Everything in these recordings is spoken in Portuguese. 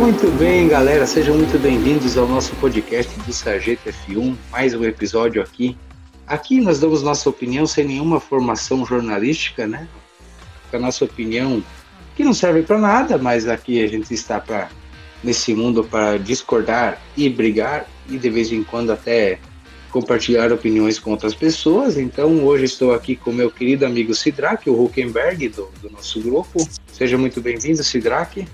Muito bem, galera, sejam muito bem-vindos ao nosso podcast do Sargento F1, mais um episódio aqui. Aqui nós damos nossa opinião sem nenhuma formação jornalística, né? A nossa opinião que não serve para nada, mas aqui a gente está para nesse mundo para discordar e brigar e de vez em quando até compartilhar opiniões com outras pessoas. Então hoje estou aqui com meu querido amigo Sidrak, o Huckenberg do, do nosso grupo. Seja muito bem-vindo, Sidrak.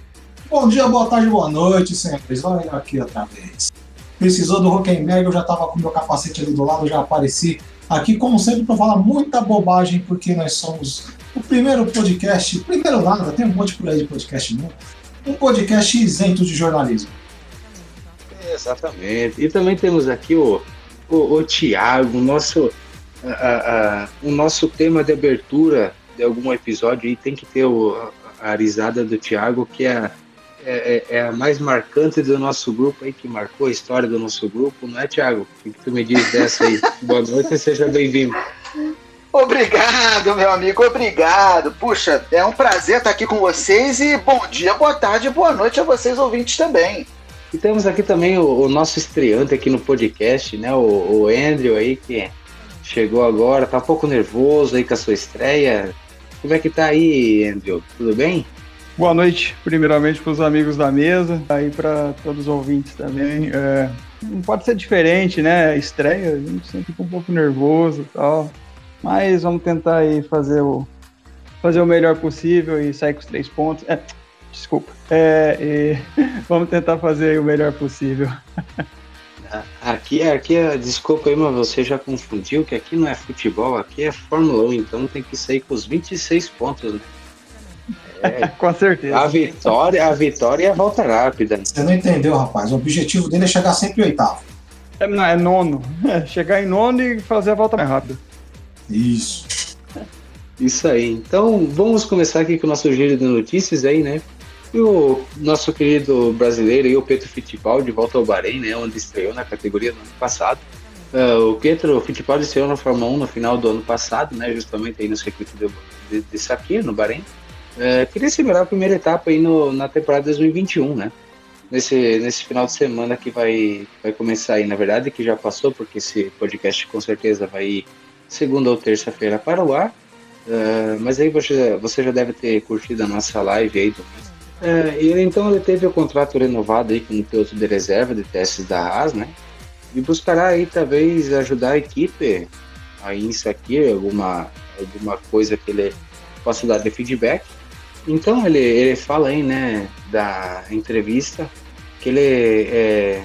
Bom dia, boa tarde, boa noite, senhores. Olha aqui outra vez. Precisou do Huckenberg, eu já estava com meu capacete ali do lado, já apareci aqui, como sempre, para falar muita bobagem, porque nós somos o primeiro podcast, primeiro nada, tem um monte por aí de podcast novo, um podcast isento de jornalismo. Exatamente. E também temos aqui o, o, o Tiago, nosso, a, a, o nosso tema de abertura de algum episódio e tem que ter o, a risada do Tiago, que é, é, é, a mais marcante do nosso grupo aí, que marcou a história do nosso grupo, não é, Tiago? O que tu me diz dessa aí? Boa noite e seja bem-vindo. Obrigado, meu amigo, obrigado. Puxa, é um prazer estar aqui com vocês e bom dia, boa tarde, boa noite a vocês ouvintes também. E temos aqui também o, o nosso estreante aqui no podcast, né? O, o, Andrew aí, que chegou agora, tá um pouco nervoso aí com a sua estreia. Como é que tá aí, Andrew? Tudo bem? Boa noite, primeiramente para os amigos da mesa, aí para todos os ouvintes também. É, não pode ser diferente, né? Estreia, a gente sempre fica um pouco nervoso e tal. Mas vamos tentar aí fazer o, fazer o melhor possível e sair com os três pontos. É, desculpa. É, vamos tentar fazer o melhor possível. Aqui, aqui, desculpa aí, mas você já confundiu que aqui não é futebol, aqui é Fórmula 1, então tem que sair com os 26 pontos, né? É, com certeza. A vitória, a vitória é a volta rápida. Você não entendeu, rapaz. O objetivo dele é chegar sempre em oitavo. É, não, é nono. É, chegar em nono e fazer a volta mais rápida. Isso. Isso aí. Então, vamos começar aqui com o nosso giro de notícias aí, né? E o nosso querido brasileiro, e o Pedro Fittipaldi, volta ao Bahrein, né? Onde estreou na categoria no ano passado. Uh, o Pietro Fittipaldi estreou na Fórmula 1 no final do ano passado, né? Justamente aí no circuito de, de, de Sakir, no Bahrein. Uh, queria segurar a primeira etapa aí no, na temporada 2021, né? Nesse, nesse final de semana que vai, vai começar aí, na verdade, que já passou, porque esse podcast com certeza vai segunda ou terça-feira para o ar. Uh, mas aí você, você já deve ter curtido a nossa live aí. Uh, então ele teve o contrato renovado aí como piloto de reserva de testes da Haas, né? E buscará aí talvez ajudar a equipe aí isso aqui, alguma, alguma coisa que ele possa dar de feedback. Então ele, ele fala aí, né, da entrevista, que ele é,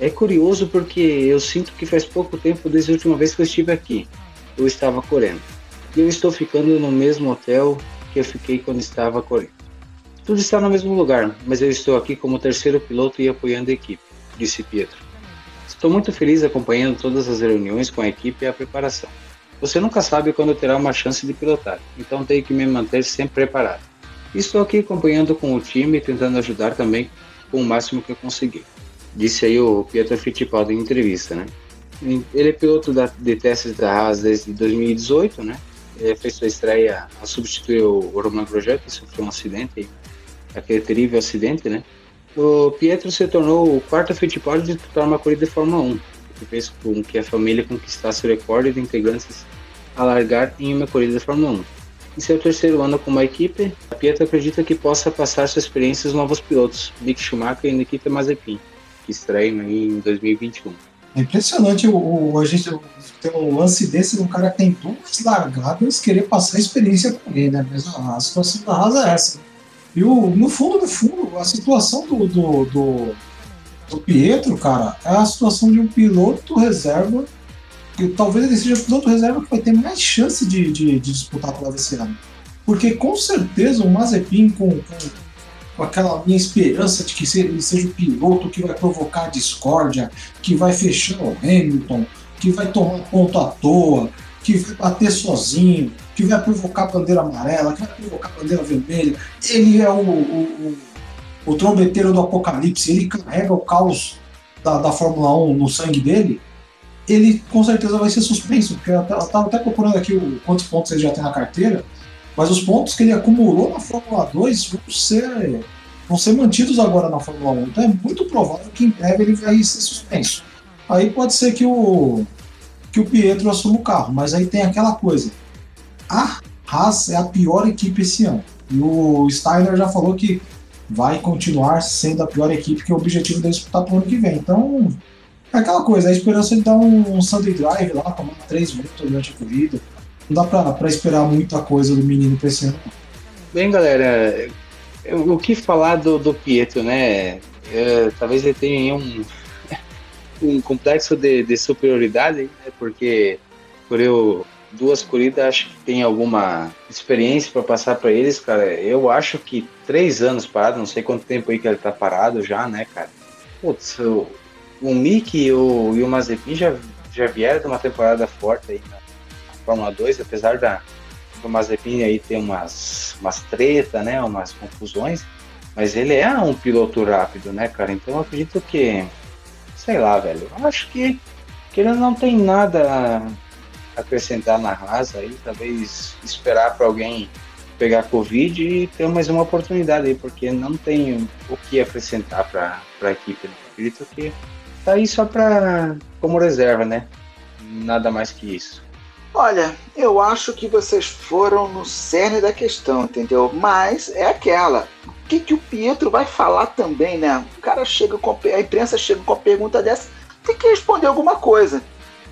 é curioso porque eu sinto que faz pouco tempo desde a última vez que eu estive aqui. Eu estava correndo. E eu estou ficando no mesmo hotel que eu fiquei quando estava correndo. Tudo está no mesmo lugar, mas eu estou aqui como terceiro piloto e apoiando a equipe, disse Pietro. Estou muito feliz acompanhando todas as reuniões com a equipe e a preparação. Você nunca sabe quando terá uma chance de pilotar, então tenho que me manter sempre preparado. Estou aqui acompanhando com o time tentando ajudar também com o máximo que eu conseguir disse aí o Pietro Fittipaldi em entrevista, né? Ele é piloto da, de testes da Haas desde 2018, né? Ele fez sua estreia a substituir o Roman Grosjean, que sofreu um acidente, aquele terrível acidente, né? O Pietro se tornou o quarto Fittipaldi de disputar uma corrida de Fórmula 1, que fez com que a família conquistasse o recorde de integrantes a largar em uma corrida de Fórmula 1. Em seu terceiro ano como equipe, a Pietro acredita que possa passar sua experiência aos novos pilotos, Mick Schumacher e Nikita Mazepin que estreia em 2021. É impressionante o, o, a gente ter um lance desse de um cara que tem duas largadas querer passar a experiência com ele, né? Mas a, a situação da Haas é essa. E o, no fundo, no fundo, a situação do, do, do, do Pietro, cara, é a situação de um piloto reserva que talvez ele seja o piloto reserva que vai ter mais chance de, de, de disputar a prova esse ano. Porque com certeza o Mazepin com, com com aquela minha esperança de que ele seja o piloto que vai provocar discórdia, que vai fechar o Hamilton, que vai tomar ponto à toa, que vai bater sozinho, que vai provocar bandeira amarela, que vai provocar bandeira vermelha. Ele é o, o, o, o trombeteiro do apocalipse, ele carrega o caos da, da Fórmula 1 no sangue dele. Ele com certeza vai ser suspenso, porque eu estava até procurando aqui o, quantos pontos ele já tem na carteira. Mas os pontos que ele acumulou na Fórmula 2 vão ser vão ser mantidos agora na Fórmula 1. Então é muito provável que em breve ele vai ser suspenso. Aí pode ser que o, que o Pietro assuma o carro, mas aí tem aquela coisa. A Haas é a pior equipe esse ano. E o Steiner já falou que vai continuar sendo a pior equipe, que é o objetivo dele disputar para o ano que vem. Então, é aquela coisa, a esperança de dar um, um Sunday Drive lá, tomar três voltas durante a corrida. Não dá para esperar muita coisa do menino para esse ano. Bem, galera, o que falar do, do Pietro, né? É, talvez ele tenha um, um complexo de, de superioridade, né? porque por eu duas corridas acho que tem alguma experiência para passar para eles, cara. Eu acho que três anos parado, não sei quanto tempo aí que ele tá parado já, né, cara. Putz, o, o Mick e o, e o Mazepin já, já vieram de uma temporada forte aí na Fórmula 2, apesar da do Mazepin aí ter umas, umas treta, né, umas confusões, mas ele é um piloto rápido, né, cara? Então eu acredito que, sei lá, velho, acho que, que ele não tem nada a acrescentar na Haas aí, talvez esperar para alguém pegar Covid e ter mais uma oportunidade aí, porque não tem o que acrescentar para a equipe. Né? Acredito que tá aí só para como reserva, né? Nada mais que isso. Olha, eu acho que vocês foram no cerne da questão, entendeu? Mas é aquela. O que, que o Pietro vai falar também, né? O cara chega com a imprensa chega com a pergunta dessa, tem que responder alguma coisa.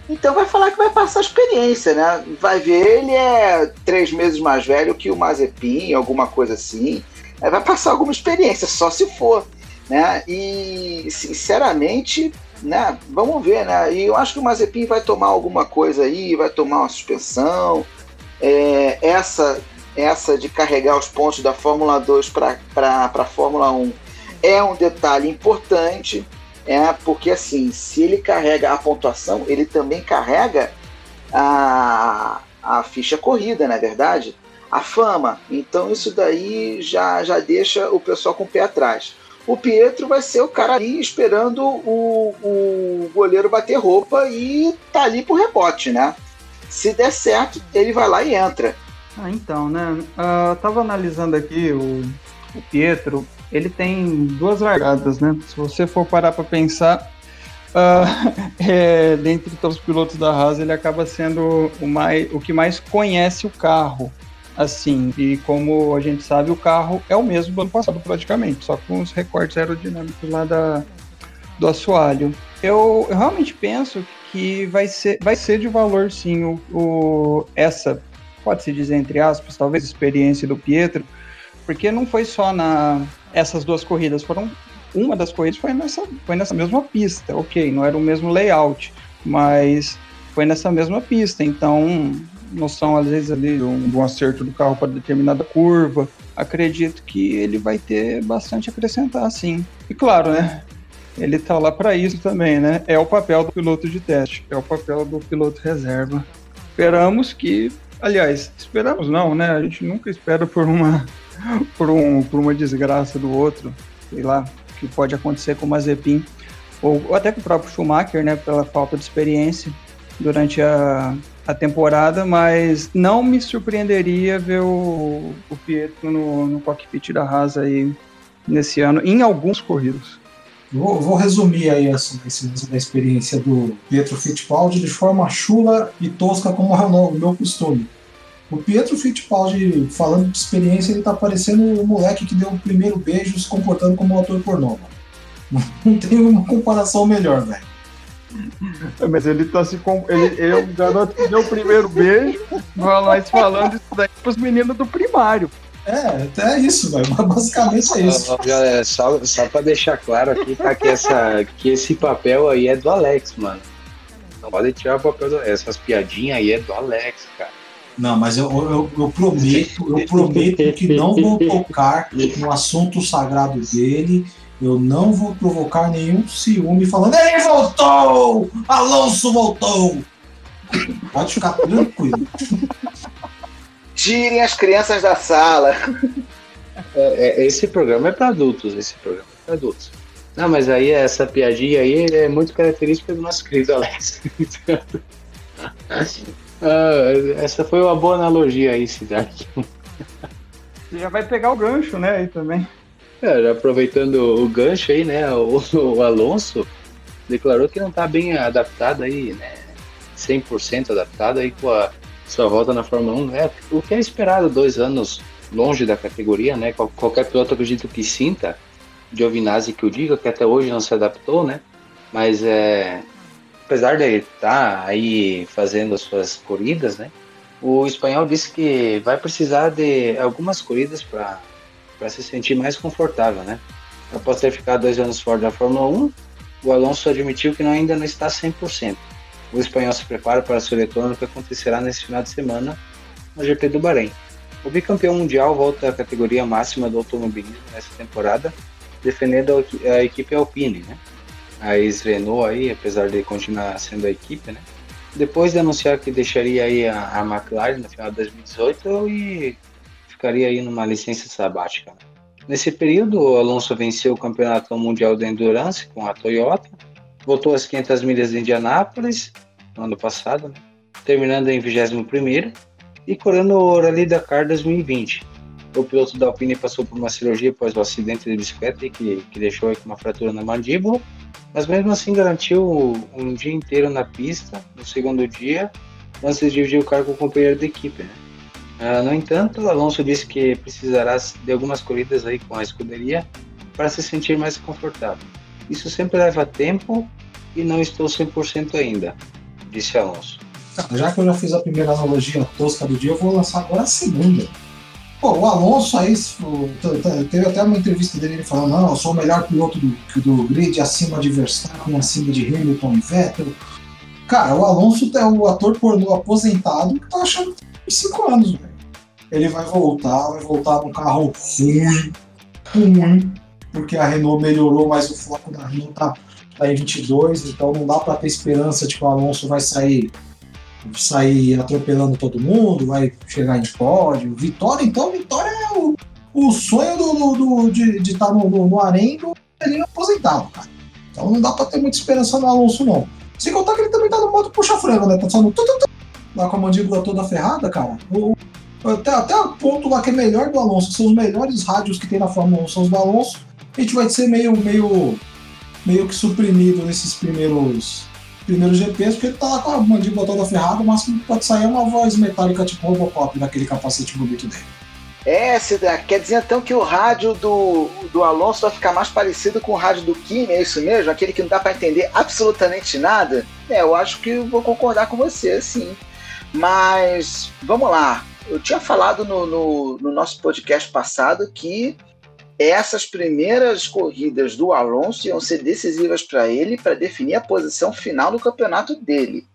Então vai falar que vai passar experiência, né? Vai ver, ele é três meses mais velho que o Mazepin, alguma coisa assim. Vai passar alguma experiência, só se for. Né? E sinceramente, né? Vamos ver, né? E eu acho que o Mazepin vai tomar alguma coisa aí, vai tomar uma suspensão. É, essa, essa de carregar os pontos da Fórmula 2 para a Fórmula 1 é um detalhe importante, é porque assim, se ele carrega a pontuação, ele também carrega a, a ficha corrida, na é verdade, a fama. Então isso daí já, já deixa o pessoal com o pé atrás o Pietro vai ser o cara ali esperando o, o goleiro bater roupa e tá ali pro rebote, né? Se der certo, ele vai lá e entra. Ah, então, né? Uh, tava analisando aqui o, o Pietro, ele tem duas largadas, né? Se você for parar para pensar, uh, é, dentre todos os pilotos da Haas, ele acaba sendo o, mais, o que mais conhece o carro assim. E como a gente sabe, o carro é o mesmo do ano passado praticamente, só com os recortes aerodinâmicos lá da, do assoalho. Eu, eu realmente penso que vai ser, vai ser de valor sim o, o essa, pode-se dizer entre aspas, talvez experiência do Pietro, porque não foi só na essas duas corridas, foram uma das corridas foi nessa, foi nessa mesma pista, ok, não era o mesmo layout, mas foi nessa mesma pista, então noção, às vezes, ali, de um, de um acerto do carro para determinada curva. Acredito que ele vai ter bastante a acrescentar, sim. E claro, né? Ele tá lá para isso também, né? É o papel do piloto de teste, é o papel do piloto reserva. Esperamos que, aliás, esperamos não, né? A gente nunca espera por uma por, um, por uma desgraça do outro, sei lá, que pode acontecer com o Mazepin ou, ou até com o próprio Schumacher, né? Pela falta de experiência durante a, a temporada, mas não me surpreenderia ver o, o Pietro no, no cockpit da Haas aí nesse ano, em alguns corridos. Vou, vou, resumir aí essa, essa, experiência do Pietro Fittipaldi de forma chula e tosca como é o meu costume. O Pietro Fittipaldi, falando de experiência, ele tá parecendo o moleque que deu o primeiro beijo se comportando como um ator pornô. Não tem uma comparação melhor, velho. É, mas ele tá se. Ele, ele é um garoto que deu o primeiro beijo, nós falando isso daí pros meninos do primário. É, até isso, velho. Basicamente é isso. Galera, só, só pra deixar claro aqui, tá? Que, essa, que esse papel aí é do Alex, mano. Não pode tirar o papel do Essas piadinhas aí é do Alex, cara. Não, mas eu, eu, eu prometo, eu prometo que não vou tocar no assunto sagrado dele eu não vou provocar nenhum ciúme falando, ele voltou! Alonso voltou! Pode ficar tranquilo. Tirem as crianças da sala. É, é, esse programa é para adultos, esse programa é para adultos. Não, mas aí essa piadinha aí é muito característica do nosso querido Alex. ah, essa foi uma boa analogia aí, Cidade. Já vai pegar o gancho, né, aí também. É, aproveitando o gancho aí, né? O, o Alonso declarou que não está bem adaptado aí, né? 100% adaptado aí com a sua volta na Fórmula 1, né? O que é esperado dois anos longe da categoria, né? Qualquer piloto acredito que sinta, Giovinazzi que o diga, que até hoje não se adaptou, né? Mas é, apesar de ele estar tá aí fazendo as suas corridas, né? O espanhol disse que vai precisar de algumas corridas para se sentir mais confortável, né? Após ter ficado dois anos fora da Fórmula 1, o Alonso admitiu que ainda não está 100%. O espanhol se prepara para sua retorno que acontecerá nesse final de semana no GP do Bahrein. O bicampeão mundial volta à categoria máxima do automobilismo nessa temporada, defendendo a equipe Alpine, né? A ex-Renault aí, apesar de continuar sendo a equipe, né? Depois de anunciar que deixaria aí a, a McLaren no final de 2018 e ficaria aí numa licença sabática. Nesse período, o Alonso venceu o Campeonato Mundial de Endurance com a Toyota, voltou às 500 milhas de Indianápolis no ano passado, né? terminando em 21º e correndo o Rally Dakar 2020. O piloto da Alpine passou por uma cirurgia após o acidente de bicicleta que, que deixou com uma fratura na mandíbula, mas mesmo assim garantiu um dia inteiro na pista no segundo dia, antes de dividir o cargo com o companheiro de equipe. Né? Uh, no entanto, Alonso disse que precisará de algumas corridas aí com a escuderia para se sentir mais confortável. Isso sempre leva tempo e não estou 100% ainda, disse Alonso. Já que eu já fiz a primeira analogia tosca do dia, eu vou lançar agora a segunda. Pô, o Alonso aí, teve até uma entrevista dele falando, não, eu sou o melhor piloto do, do grid, acima de Verstappen, acima de Hamilton e Vettel. Cara, o Alonso é o ator pornô aposentado que tá achando que tem 5 anos, velho. Ele vai voltar, vai voltar num carro ruim, ruim, porque a Renault melhorou, mas o foco da Renault tá, tá em 22, então não dá para ter esperança de que o Alonso vai sair sair atropelando todo mundo, vai chegar em pódio. Vitória, então, Vitória é o, o sonho do, do, do de estar tá no, no, no arém do ele aposentado, cara. Então não dá pra ter muita esperança no Alonso, não. Sem contar que ele também tá no modo puxa-frango, né? Tá só no lá com a mandíbula toda ferrada, cara. O, até, até o ponto lá que é melhor do Alonso, são os melhores rádios que tem na Fórmula 1 são os do Alonso. A gente vai ser meio, meio, meio que suprimido nesses primeiros primeiro GPs, porque ele tá lá com a mandíbula toda ferrada, que pode sair uma voz metálica tipo Robocop naquele capacete bonito dele. É, quer dizer então que o rádio do, do Alonso vai ficar mais parecido com o rádio do Kimi, é isso mesmo? Aquele que não dá para entender absolutamente nada? É, eu acho que vou concordar com você, sim. Mas, vamos lá. Eu tinha falado no, no, no nosso podcast passado que essas primeiras corridas do Alonso iam ser decisivas para ele para definir a posição final no campeonato dele.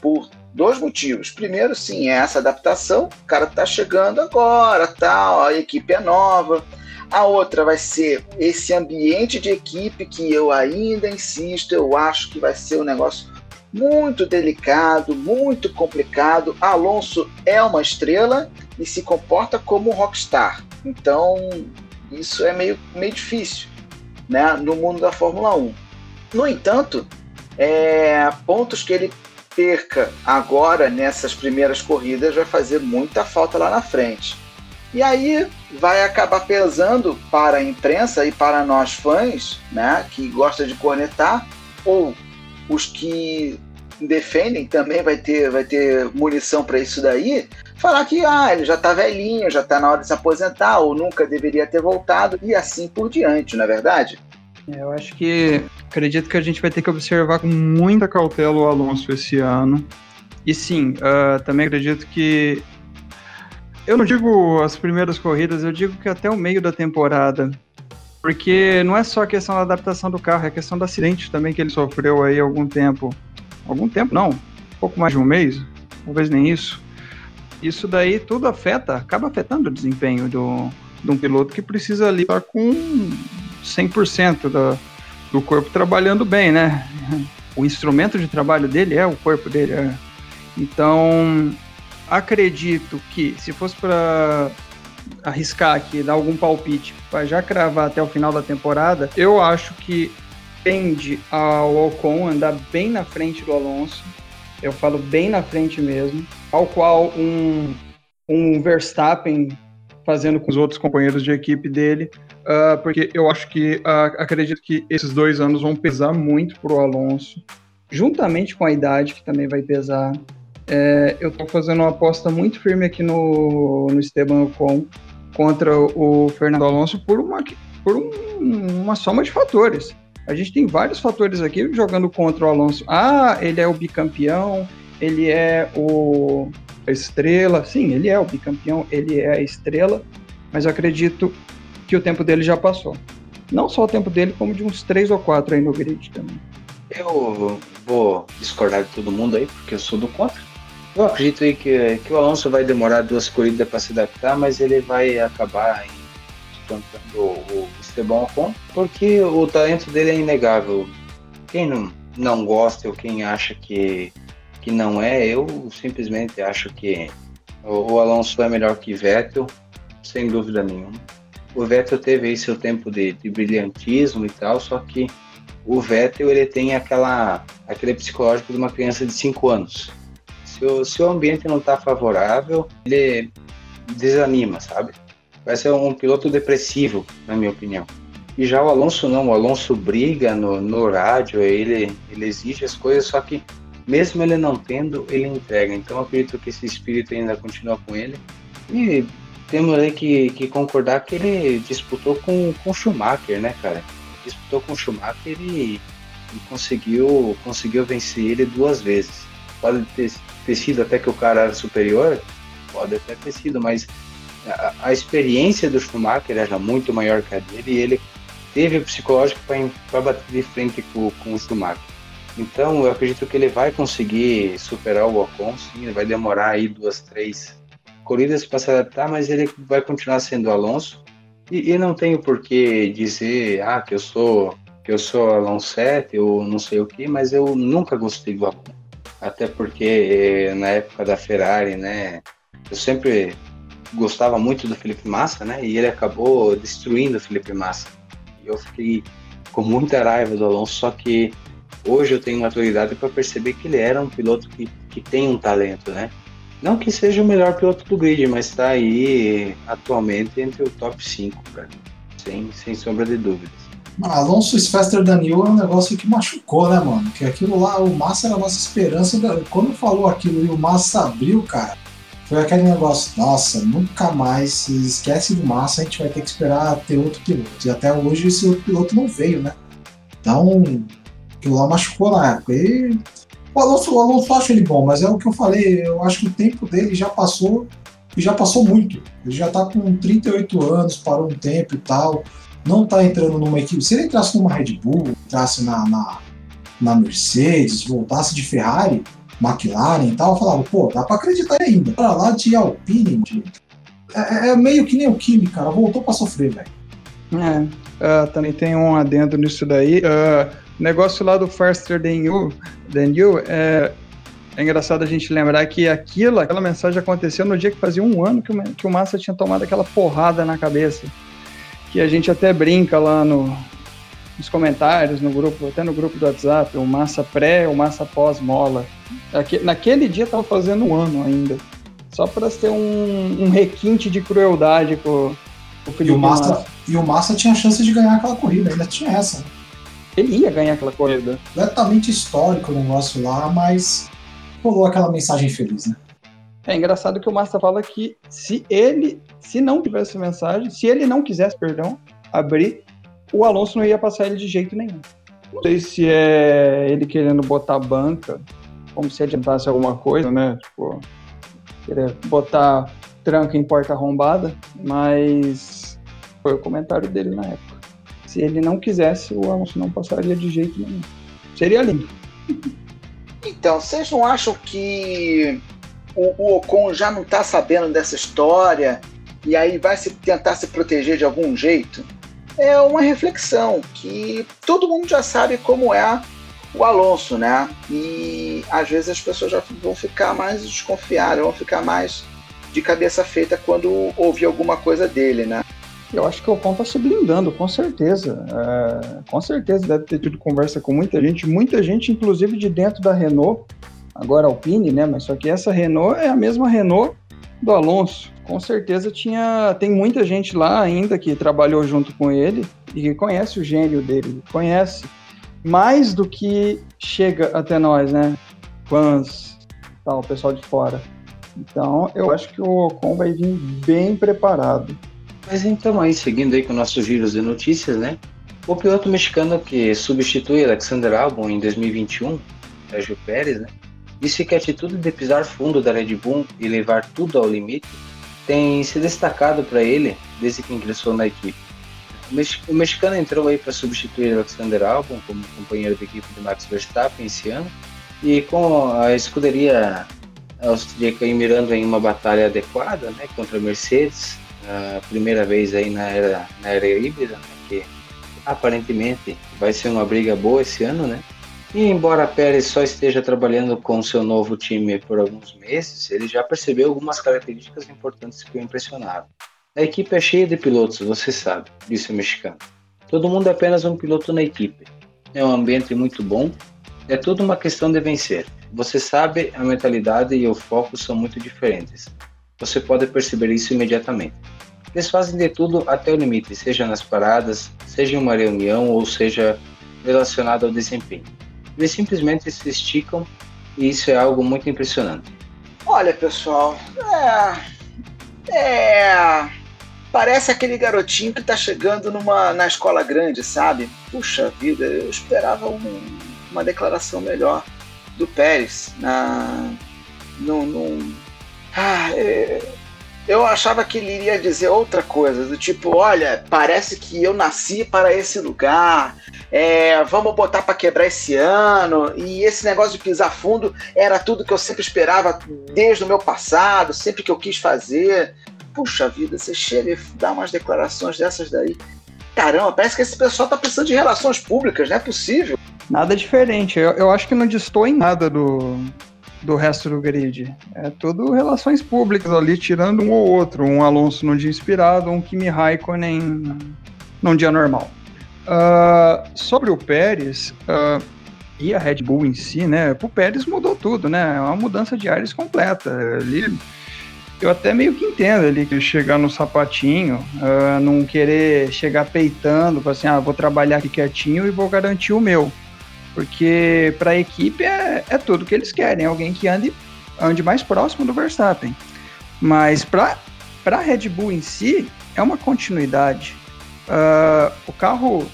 Por dois motivos. Primeiro, sim, é essa adaptação. O cara está chegando agora, tal, a equipe é nova. A outra vai ser esse ambiente de equipe que eu ainda insisto, eu acho que vai ser um negócio muito delicado, muito complicado. Alonso é uma estrela e se comporta como um rockstar. Então, isso é meio, meio difícil né, no mundo da Fórmula 1. No entanto, é, pontos que ele perca agora nessas primeiras corridas vai fazer muita falta lá na frente. E aí vai acabar pesando para a imprensa e para nós fãs, né, que gosta de cornetar, ou os que defendem também vai ter, vai ter munição para isso daí, falar que ah, ele já está velhinho, já está na hora de se aposentar, ou nunca deveria ter voltado, e assim por diante, não é verdade? É, eu acho que acredito que a gente vai ter que observar com muita cautela o Alonso esse ano. E sim, uh, também acredito que. Eu não digo as primeiras corridas, eu digo que até o meio da temporada. Porque não é só a questão da adaptação do carro, é a questão do acidente também que ele sofreu aí algum tempo. Algum tempo, não, um pouco mais de um mês, talvez nem isso isso daí tudo afeta, acaba afetando o desempenho do, de um piloto que precisa ali estar com 100% do, do corpo trabalhando bem, né? O instrumento de trabalho dele é o corpo dele. É. Então, acredito que se fosse para arriscar aqui, dar algum palpite para já cravar até o final da temporada, eu acho que tende ao Ocon andar bem na frente do Alonso eu falo bem na frente mesmo, ao qual um, um Verstappen fazendo com os outros companheiros de equipe dele, uh, porque eu acho que uh, acredito que esses dois anos vão pesar muito para o Alonso, juntamente com a idade que também vai pesar. É, eu estou fazendo uma aposta muito firme aqui no, no Esteban Ocon contra o Fernando Alonso por uma, por um, uma soma de fatores. A gente tem vários fatores aqui jogando contra o Alonso. Ah, ele é o bicampeão, ele é o a estrela. Sim, ele é o bicampeão, ele é a estrela, mas eu acredito que o tempo dele já passou. Não só o tempo dele, como de uns três ou quatro aí no grid também. Eu vou discordar de todo mundo aí, porque eu sou do contra. Eu acredito aí que, que o Alonso vai demorar duas corridas para se adaptar, mas ele vai acabar espantando o Esteban Ocon, porque o talento dele é inegável. Quem não, não gosta ou quem acha que que não é, eu simplesmente acho que o, Alonso é melhor que Vettel, sem dúvida nenhuma. O Vettel teve aí seu tempo de, de brilhantismo e tal, só que o Vettel ele tem aquela, aquele psicológico de uma criança de 5 anos. Se o, se o ambiente não está favorável, ele desanima, sabe? Vai ser um piloto depressivo, na minha opinião. E já o Alonso não, o Alonso briga no, no rádio, ele, ele exige as coisas, só que mesmo ele não tendo, ele entrega. Então acredito que esse espírito ainda continua com ele. E temos aí que, que concordar que ele disputou com o Schumacher, né, cara? Disputou com o Schumacher e, e, conseguiu, conseguiu vencer ele duas vezes. Pode ter, ter sido até que o cara era superior, pode até ter sido, mas a, a experiência do Schumacher era muito maior que a dele e ele teve o psicológico para bater de frente com, com o Schumacher. Então, eu acredito que ele vai conseguir superar o Ocon, sim, ele vai demorar aí duas, três corridas para se adaptar, mas ele vai continuar sendo Alonso. E, e não tenho por que dizer, ah, que eu sou que eu sou Alonso 7 ou não sei o que, mas eu nunca gostei do Ocon. Até porque eh, na época da Ferrari, né, eu sempre gostava muito do Felipe Massa, né, e ele acabou destruindo o Felipe Massa. E eu fiquei com muita raiva do Alonso, só que hoje eu tenho maturidade para perceber que ele era um piloto que, que tem um talento, né? Não que seja o melhor piloto do grid, mas está aí atualmente entre o top 5, cara. Sem, sem sombra de dúvidas. Alonso Sfester Daniel é um negócio que machucou, né, mano? Que aquilo lá, o Massa era a nossa esperança. Quando falou aquilo e o Massa abriu, cara, foi aquele negócio, nossa, nunca mais, esquece do Massa, a gente vai ter que esperar ter outro piloto. E até hoje esse outro piloto não veio, né? Então, Aquilo lá machucou na época. E o Alonso, o Alonso acha ele bom, mas é o que eu falei, eu acho que o tempo dele já passou e já passou muito. Ele já tá com 38 anos, parou um tempo e tal. Não tá entrando numa equipe. Se ele entrasse numa Red Bull, entrasse na, na, na Mercedes, voltasse de Ferrari, McLaren e tal, falava, pô, dá pra acreditar ainda. Pra lá de Alpine, de... é, é, meio que nem o Kimi, cara, voltou pra sofrer, velho. É, uh, também tem um adendo nisso daí. Uh, negócio lá do Faster Than You, than you é, é engraçado a gente lembrar que aquilo, aquela mensagem aconteceu no dia que fazia um ano que o, que o Massa tinha tomado aquela porrada na cabeça. Que a gente até brinca lá no, nos comentários, no grupo, até no grupo do WhatsApp, o Massa pré, o Massa pós-mola. Naquele dia tava fazendo um ano ainda. Só para ter um, um, requinte de crueldade com, com o Felipe e o Massa, Massa. E o Massa tinha chance de ganhar aquela corrida, ainda tinha essa. Né? ele ia ganhar aquela corrida. Completamente histórico o negócio lá, mas rolou aquela mensagem feliz, né? É engraçado que o Massa fala que se ele, se não tivesse mensagem, se ele não quisesse, perdão, abrir, o Alonso não ia passar ele de jeito nenhum. Não sei se é ele querendo botar banca, como se adiantasse alguma coisa, né? Tipo, querer botar tranca em porta arrombada, mas foi o comentário dele na época. Se ele não quisesse, o Alonso não passaria de jeito nenhum. Seria lindo. Então, vocês não acham que o, o Ocon já não está sabendo dessa história e aí vai se tentar se proteger de algum jeito? É uma reflexão que todo mundo já sabe como é o Alonso, né? E às vezes as pessoas já vão ficar mais desconfiadas, vão ficar mais de cabeça feita quando ouvir alguma coisa dele, né? Eu acho que o Ocon tá se blindando, com certeza. É, com certeza deve ter tido conversa com muita gente, muita gente, inclusive de dentro da Renault, agora Alpine, né? Mas só que essa Renault é a mesma Renault do Alonso, com certeza tinha tem muita gente lá ainda que trabalhou junto com ele e que conhece o gênio dele, conhece mais do que chega até nós, né? Fãs, tal, o pessoal de fora. Então, eu acho que o Ocon vai vir bem preparado. Mas então aí, seguindo aí com nossos giros de notícias, né? O piloto mexicano que substitui Alexander Albon em 2021, Sérgio Pérez, né? Disse que a atitude de pisar fundo da Red Bull e levar tudo ao limite tem se destacado para ele desde que ingressou na equipe. O mexicano entrou aí para substituir Alexander Albon como companheiro de equipe de Max Verstappen esse ano e com a escuderia austríaca mirando em uma batalha adequada, né, contra a Mercedes, a primeira vez aí na era na era híbrida, né, que aparentemente vai ser uma briga boa esse ano, né? E embora Pérez só esteja trabalhando com seu novo time por alguns meses, ele já percebeu algumas características importantes que o impressionaram. A equipe é cheia de pilotos, você sabe, disse o mexicano. Todo mundo é apenas um piloto na equipe. É um ambiente muito bom. É tudo uma questão de vencer. Você sabe, a mentalidade e o foco são muito diferentes. Você pode perceber isso imediatamente. Eles fazem de tudo até o limite, seja nas paradas, seja em uma reunião ou seja relacionado ao desempenho. Eles simplesmente se e isso é algo muito impressionante. Olha, pessoal, é. É. Parece aquele garotinho que tá chegando numa, na escola grande, sabe? Puxa vida, eu esperava um, uma declaração melhor do Pérez na. no ah, é, eu achava que ele iria dizer outra coisa, do tipo, olha, parece que eu nasci para esse lugar, é, vamos botar para quebrar esse ano, e esse negócio de pisar fundo era tudo que eu sempre esperava desde o meu passado, sempre que eu quis fazer. Puxa vida, você chega e dá umas declarações dessas daí. Caramba, parece que esse pessoal tá precisando de relações públicas, não é possível. Nada diferente, eu, eu acho que não distou em nada do, do resto do grid. É tudo relações públicas ali, tirando um ou outro. Um Alonso num dia inspirado, um Kimi Raikkonen num dia normal. Uh, sobre o Pérez uh, e a Red Bull em si, né? O Pérez mudou tudo, né? É uma mudança de ares completa. Ele, eu até meio que entendo ele chegar no sapatinho, uh, não querer chegar peitando, assim, ah, vou trabalhar aqui quietinho e vou garantir o meu. Porque para a equipe é, é tudo que eles querem, alguém que ande, ande mais próximo do Verstappen. Mas para a Red Bull em si, é uma continuidade. Uh, o carro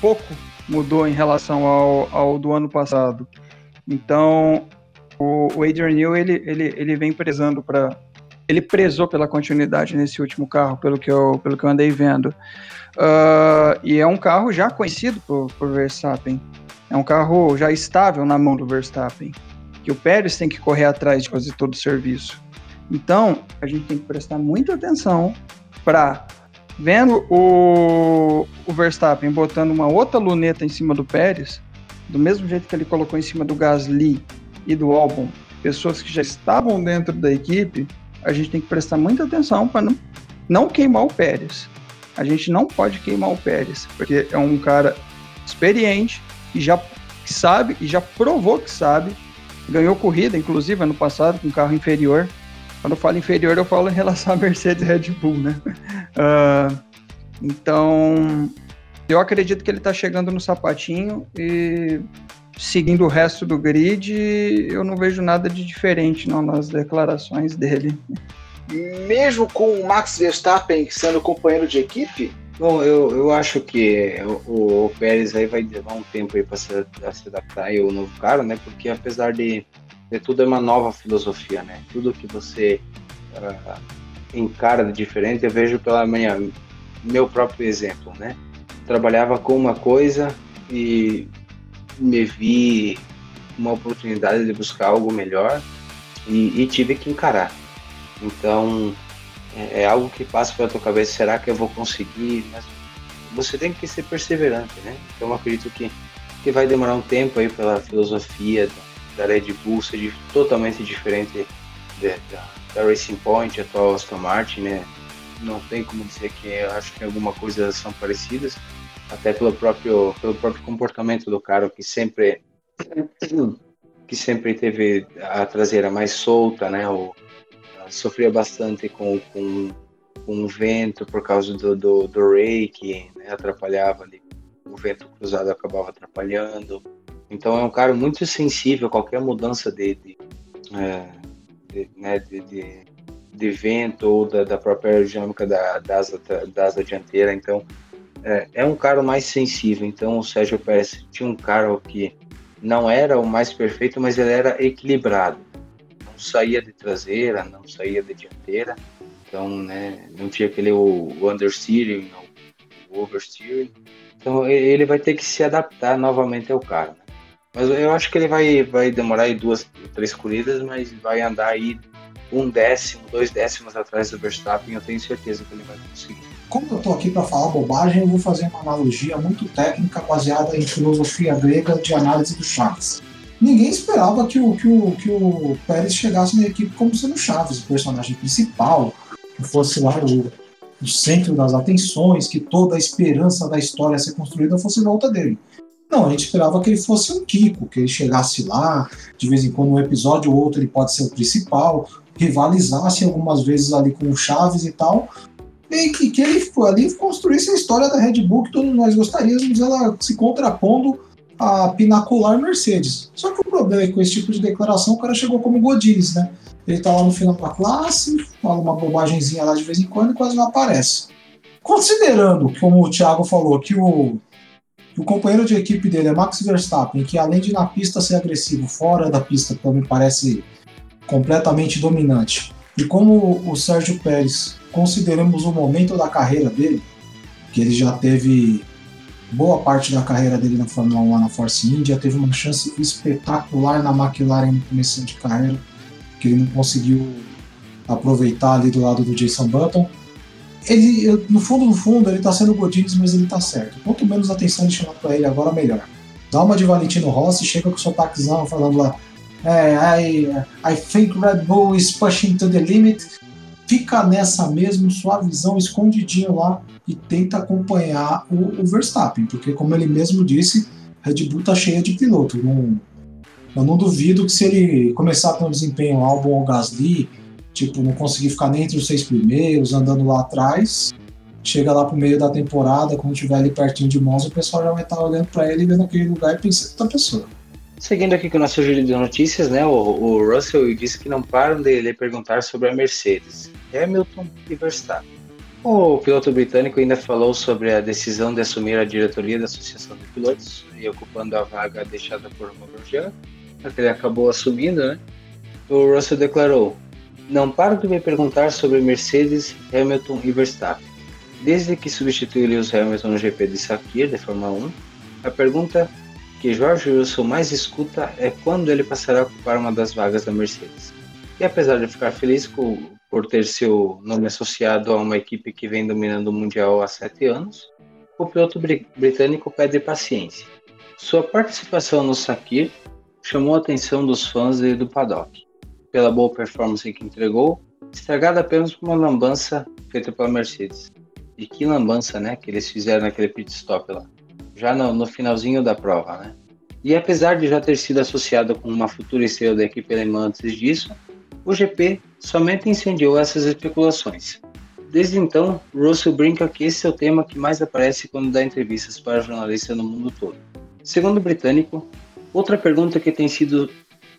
pouco mudou em relação ao, ao do ano passado. Então, o, o Adrian Newey, ele, ele, ele vem prezando para ele prezou pela continuidade nesse último carro, pelo que eu, pelo que eu andei vendo. Uh, e é um carro já conhecido por, por Verstappen. É um carro já estável na mão do Verstappen, que o Pérez tem que correr atrás de fazer todo o serviço. Então, a gente tem que prestar muita atenção para vendo o, o Verstappen botando uma outra luneta em cima do Pérez, do mesmo jeito que ele colocou em cima do Gasly e do Albon, pessoas que já estavam dentro da equipe, a gente tem que prestar muita atenção para não, não queimar o Pérez. A gente não pode queimar o Pérez, porque é um cara experiente, e já sabe e já provou que sabe. Ganhou corrida, inclusive, ano passado, com carro inferior. Quando eu falo inferior, eu falo em relação a Mercedes e Red Bull, né? Uh, então, eu acredito que ele está chegando no sapatinho e seguindo o resto do grid, eu não vejo nada de diferente não, nas declarações dele. Mesmo com o Max Verstappen sendo companheiro de equipe, Bom, eu, eu acho que o, o Pérez aí vai levar um tempo aí para se, se adaptar ao novo cara, né? Porque apesar de, de tudo é uma nova filosofia, né? Tudo que você uh, encara de diferente, eu vejo pela minha meu próprio exemplo, né? Trabalhava com uma coisa e me vi uma oportunidade de buscar algo melhor e, e tive que encarar. Então, é, é algo que passa pela tua cabeça, será que eu vou conseguir? Mas você tem que ser perseverante, né? Então eu acredito que, que vai demorar um tempo aí pela filosofia da, Red Bull ser totalmente diferente de, da, da, Racing Point, atual Aston Martin, né? Não tem como dizer que eu acho que alguma coisa são parecidas, até pelo próprio, pelo próprio comportamento do cara, que sempre que sempre teve a traseira mais solta, né? O, sofria bastante com, com, com o vento por causa do, do, do que né, atrapalhava ali. O vento cruzado acabava atrapalhando. Então é um cara muito sensível a qualquer mudança de, de, é, de, né, de, de, vento ou da, da própria aerodinâmica da, da, asa, da asa dianteira. Então é, é um cara mais sensível. Então o Sérgio Pérez tinha um carro que não era o mais perfeito, mas ele era equilibrado. Saía de traseira, não saía de dianteira. Então, né, não tinha aquele o, o understeering, o oversteering. Então ele vai ter que se adaptar novamente ao carro. Né? Mas eu acho que ele vai, vai demorar aí duas, três corridas, mas vai andar aí um décimo, dois décimos atrás do Verstappen. Eu tenho certeza que ele vai conseguir. Como eu estou aqui para falar bobagem, eu vou fazer uma analogia muito técnica baseada em filosofia grega de análise do Chaves. Ninguém esperava que o, que o, que o Pérez chegasse na equipe como sendo Chaves, o personagem principal, que fosse lá o, o centro das atenções, que toda a esperança da história a ser construída fosse volta dele. Não, a gente esperava que ele fosse um Kiko, que ele chegasse lá, de vez em quando um episódio ou outro ele pode ser o principal, rivalizasse algumas vezes ali com o Chaves e tal, e que, que ele ali construísse a história da Red Bull que todos nós gostaríamos, ela se contrapondo à pinacular Mercedes. Só que o problema é que com esse tipo de declaração o cara chegou como Godines, né? Ele tá lá no final da classe, fala uma bobagemzinha lá de vez em quando e quase não aparece. Considerando, como o Thiago falou, que o, que o companheiro de equipe dele é Max Verstappen, que além de na pista ser agressivo, fora da pista também parece completamente dominante. E como o Sérgio Pérez consideramos o momento da carreira dele, que ele já teve boa parte da carreira dele na Fórmula 1 na Force India, teve uma chance espetacular na McLaren no começo de carreira, que ele não conseguiu aproveitar ali do lado do Jason Button. Ele, no fundo, no fundo, ele tá sendo Godines, mas ele tá certo. Quanto menos atenção chamar pra ele, agora melhor. Dá uma de Valentino Rossi, chega com o seu taquezão falando lá, é, I, I think Red Bull is pushing to the limit fica nessa mesmo, sua visão escondidinho lá e tenta acompanhar o, o Verstappen, porque como ele mesmo disse, Red Bull tá cheia de piloto. Não, eu não duvido que se ele começar com um desempenho Albon ou Gasly, tipo, não conseguir ficar nem entre os seis primeiros, andando lá atrás, chega lá pro meio da temporada, quando tiver ali pertinho de Monza, o pessoal já vai estar tá olhando para ele, vendo aquele lugar e pensando outra pessoa. Seguindo aqui com o nosso giro de notícias, né, o, o Russell disse que não param de lhe perguntar sobre a Mercedes, Hamilton e Verstappen. O piloto britânico ainda falou sobre a decisão de assumir a diretoria da Associação de Pilotos e ocupando a vaga deixada por Grosjean, que ele acabou assumindo, né? O Russell declarou: Não paro de me perguntar sobre Mercedes, Hamilton e Verstappen. Desde que substituiu Lewis Hamilton no GP de Sakir de Fórmula 1, a pergunta que George Russell mais escuta é quando ele passará a ocupar uma das vagas da Mercedes. E apesar de ficar feliz com, por ter seu nome associado a uma equipe que vem dominando o Mundial há sete anos, o piloto britânico pede paciência. Sua participação no Sakir chamou a atenção dos fãs e do paddock, pela boa performance que entregou, estragada apenas por uma lambança feita pela Mercedes. E que lambança, né, que eles fizeram naquele pit stop lá já no, no, finalzinho da prova, né? E apesar de já ter sido associado com uma futura estrela da equipe alemã antes disso, o GP somente incendiou essas especulações. Desde então, Russell brinca que esse é o tema que mais aparece quando dá entrevistas para jornalistas no mundo todo. Segundo o britânico, outra pergunta que tem sido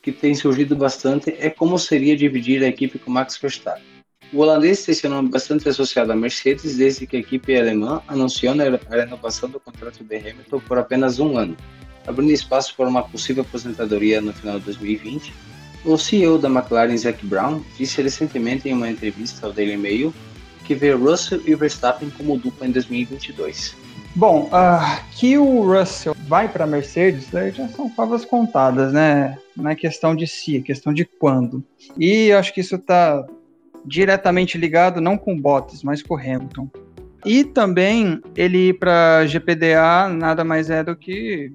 que tem surgido bastante é como seria dividir a equipe com Max Verstappen. O holandês tem seu nome bastante associado à Mercedes desde que a equipe alemã anunciou a renovação do contrato de Hamilton por apenas um ano, abrindo espaço para uma possível aposentadoria no final de 2020. O CEO da McLaren, Zac Brown, disse recentemente em uma entrevista ao Daily Mail que vê Russell e Verstappen como dupla em 2022. Bom, uh, que o Russell vai para a Mercedes né, já são favas contadas, né? Não é questão de si, é questão de quando. E acho que isso está diretamente ligado não com Bottas, mas com Hamilton. E também ele ir para GPDA nada mais é do que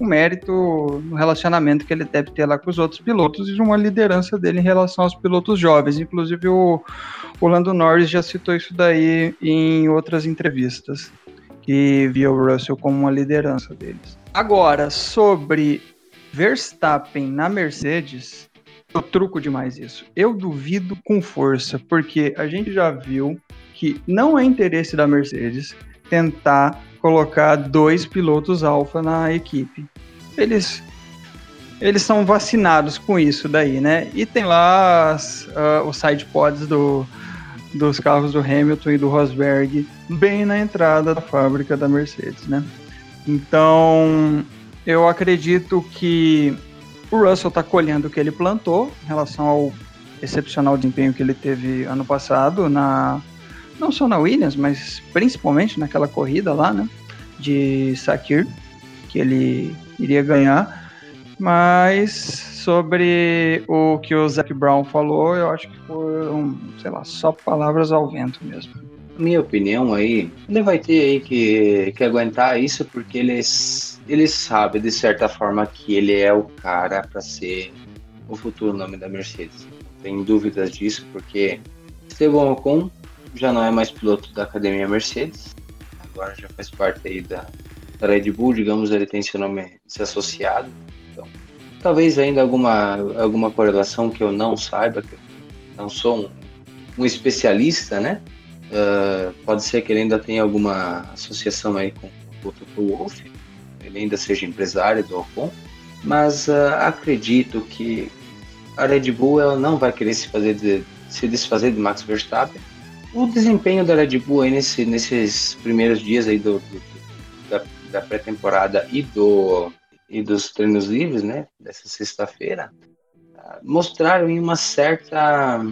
um mérito no relacionamento que ele deve ter lá com os outros pilotos e uma liderança dele em relação aos pilotos jovens. Inclusive o, o Lando Norris já citou isso daí em outras entrevistas, que via o Russell como uma liderança deles. Agora, sobre Verstappen na Mercedes, eu truco demais isso. Eu duvido com força, porque a gente já viu que não é interesse da Mercedes tentar colocar dois pilotos alfa na equipe. Eles eles são vacinados com isso daí, né? E tem lá as, uh, os side pods do, dos carros do Hamilton e do Rosberg bem na entrada da fábrica da Mercedes, né? Então, eu acredito que o Russell está colhendo o que ele plantou em relação ao excepcional desempenho que ele teve ano passado, na, não só na Williams, mas principalmente naquela corrida lá, né? De Sakir, que ele iria ganhar. Mas sobre o que o Zac Brown falou, eu acho que foram, sei lá, só palavras ao vento mesmo. Minha opinião aí, ele vai ter aí que, que aguentar isso porque eles, ele sabe de certa forma que ele é o cara para ser o futuro nome da Mercedes. Tem dúvidas disso porque Esteban Ocon já não é mais piloto da academia Mercedes, agora já faz parte aí da, da Red Bull, digamos, ele tem seu nome se associado talvez ainda alguma, alguma correlação que eu não saiba, que eu não sou um, um especialista, né? Uh, pode ser que ele ainda tenha alguma associação aí com o Toto Wolff, ele ainda seja empresário do Ocon, mas uh, acredito que a Red Bull ela não vai querer se, fazer de, se desfazer de Max Verstappen. O desempenho da Red Bull aí nesse, nesses primeiros dias aí do, do da, da pré-temporada e do e dos treinos livres, né, dessa sexta-feira, mostraram uma certa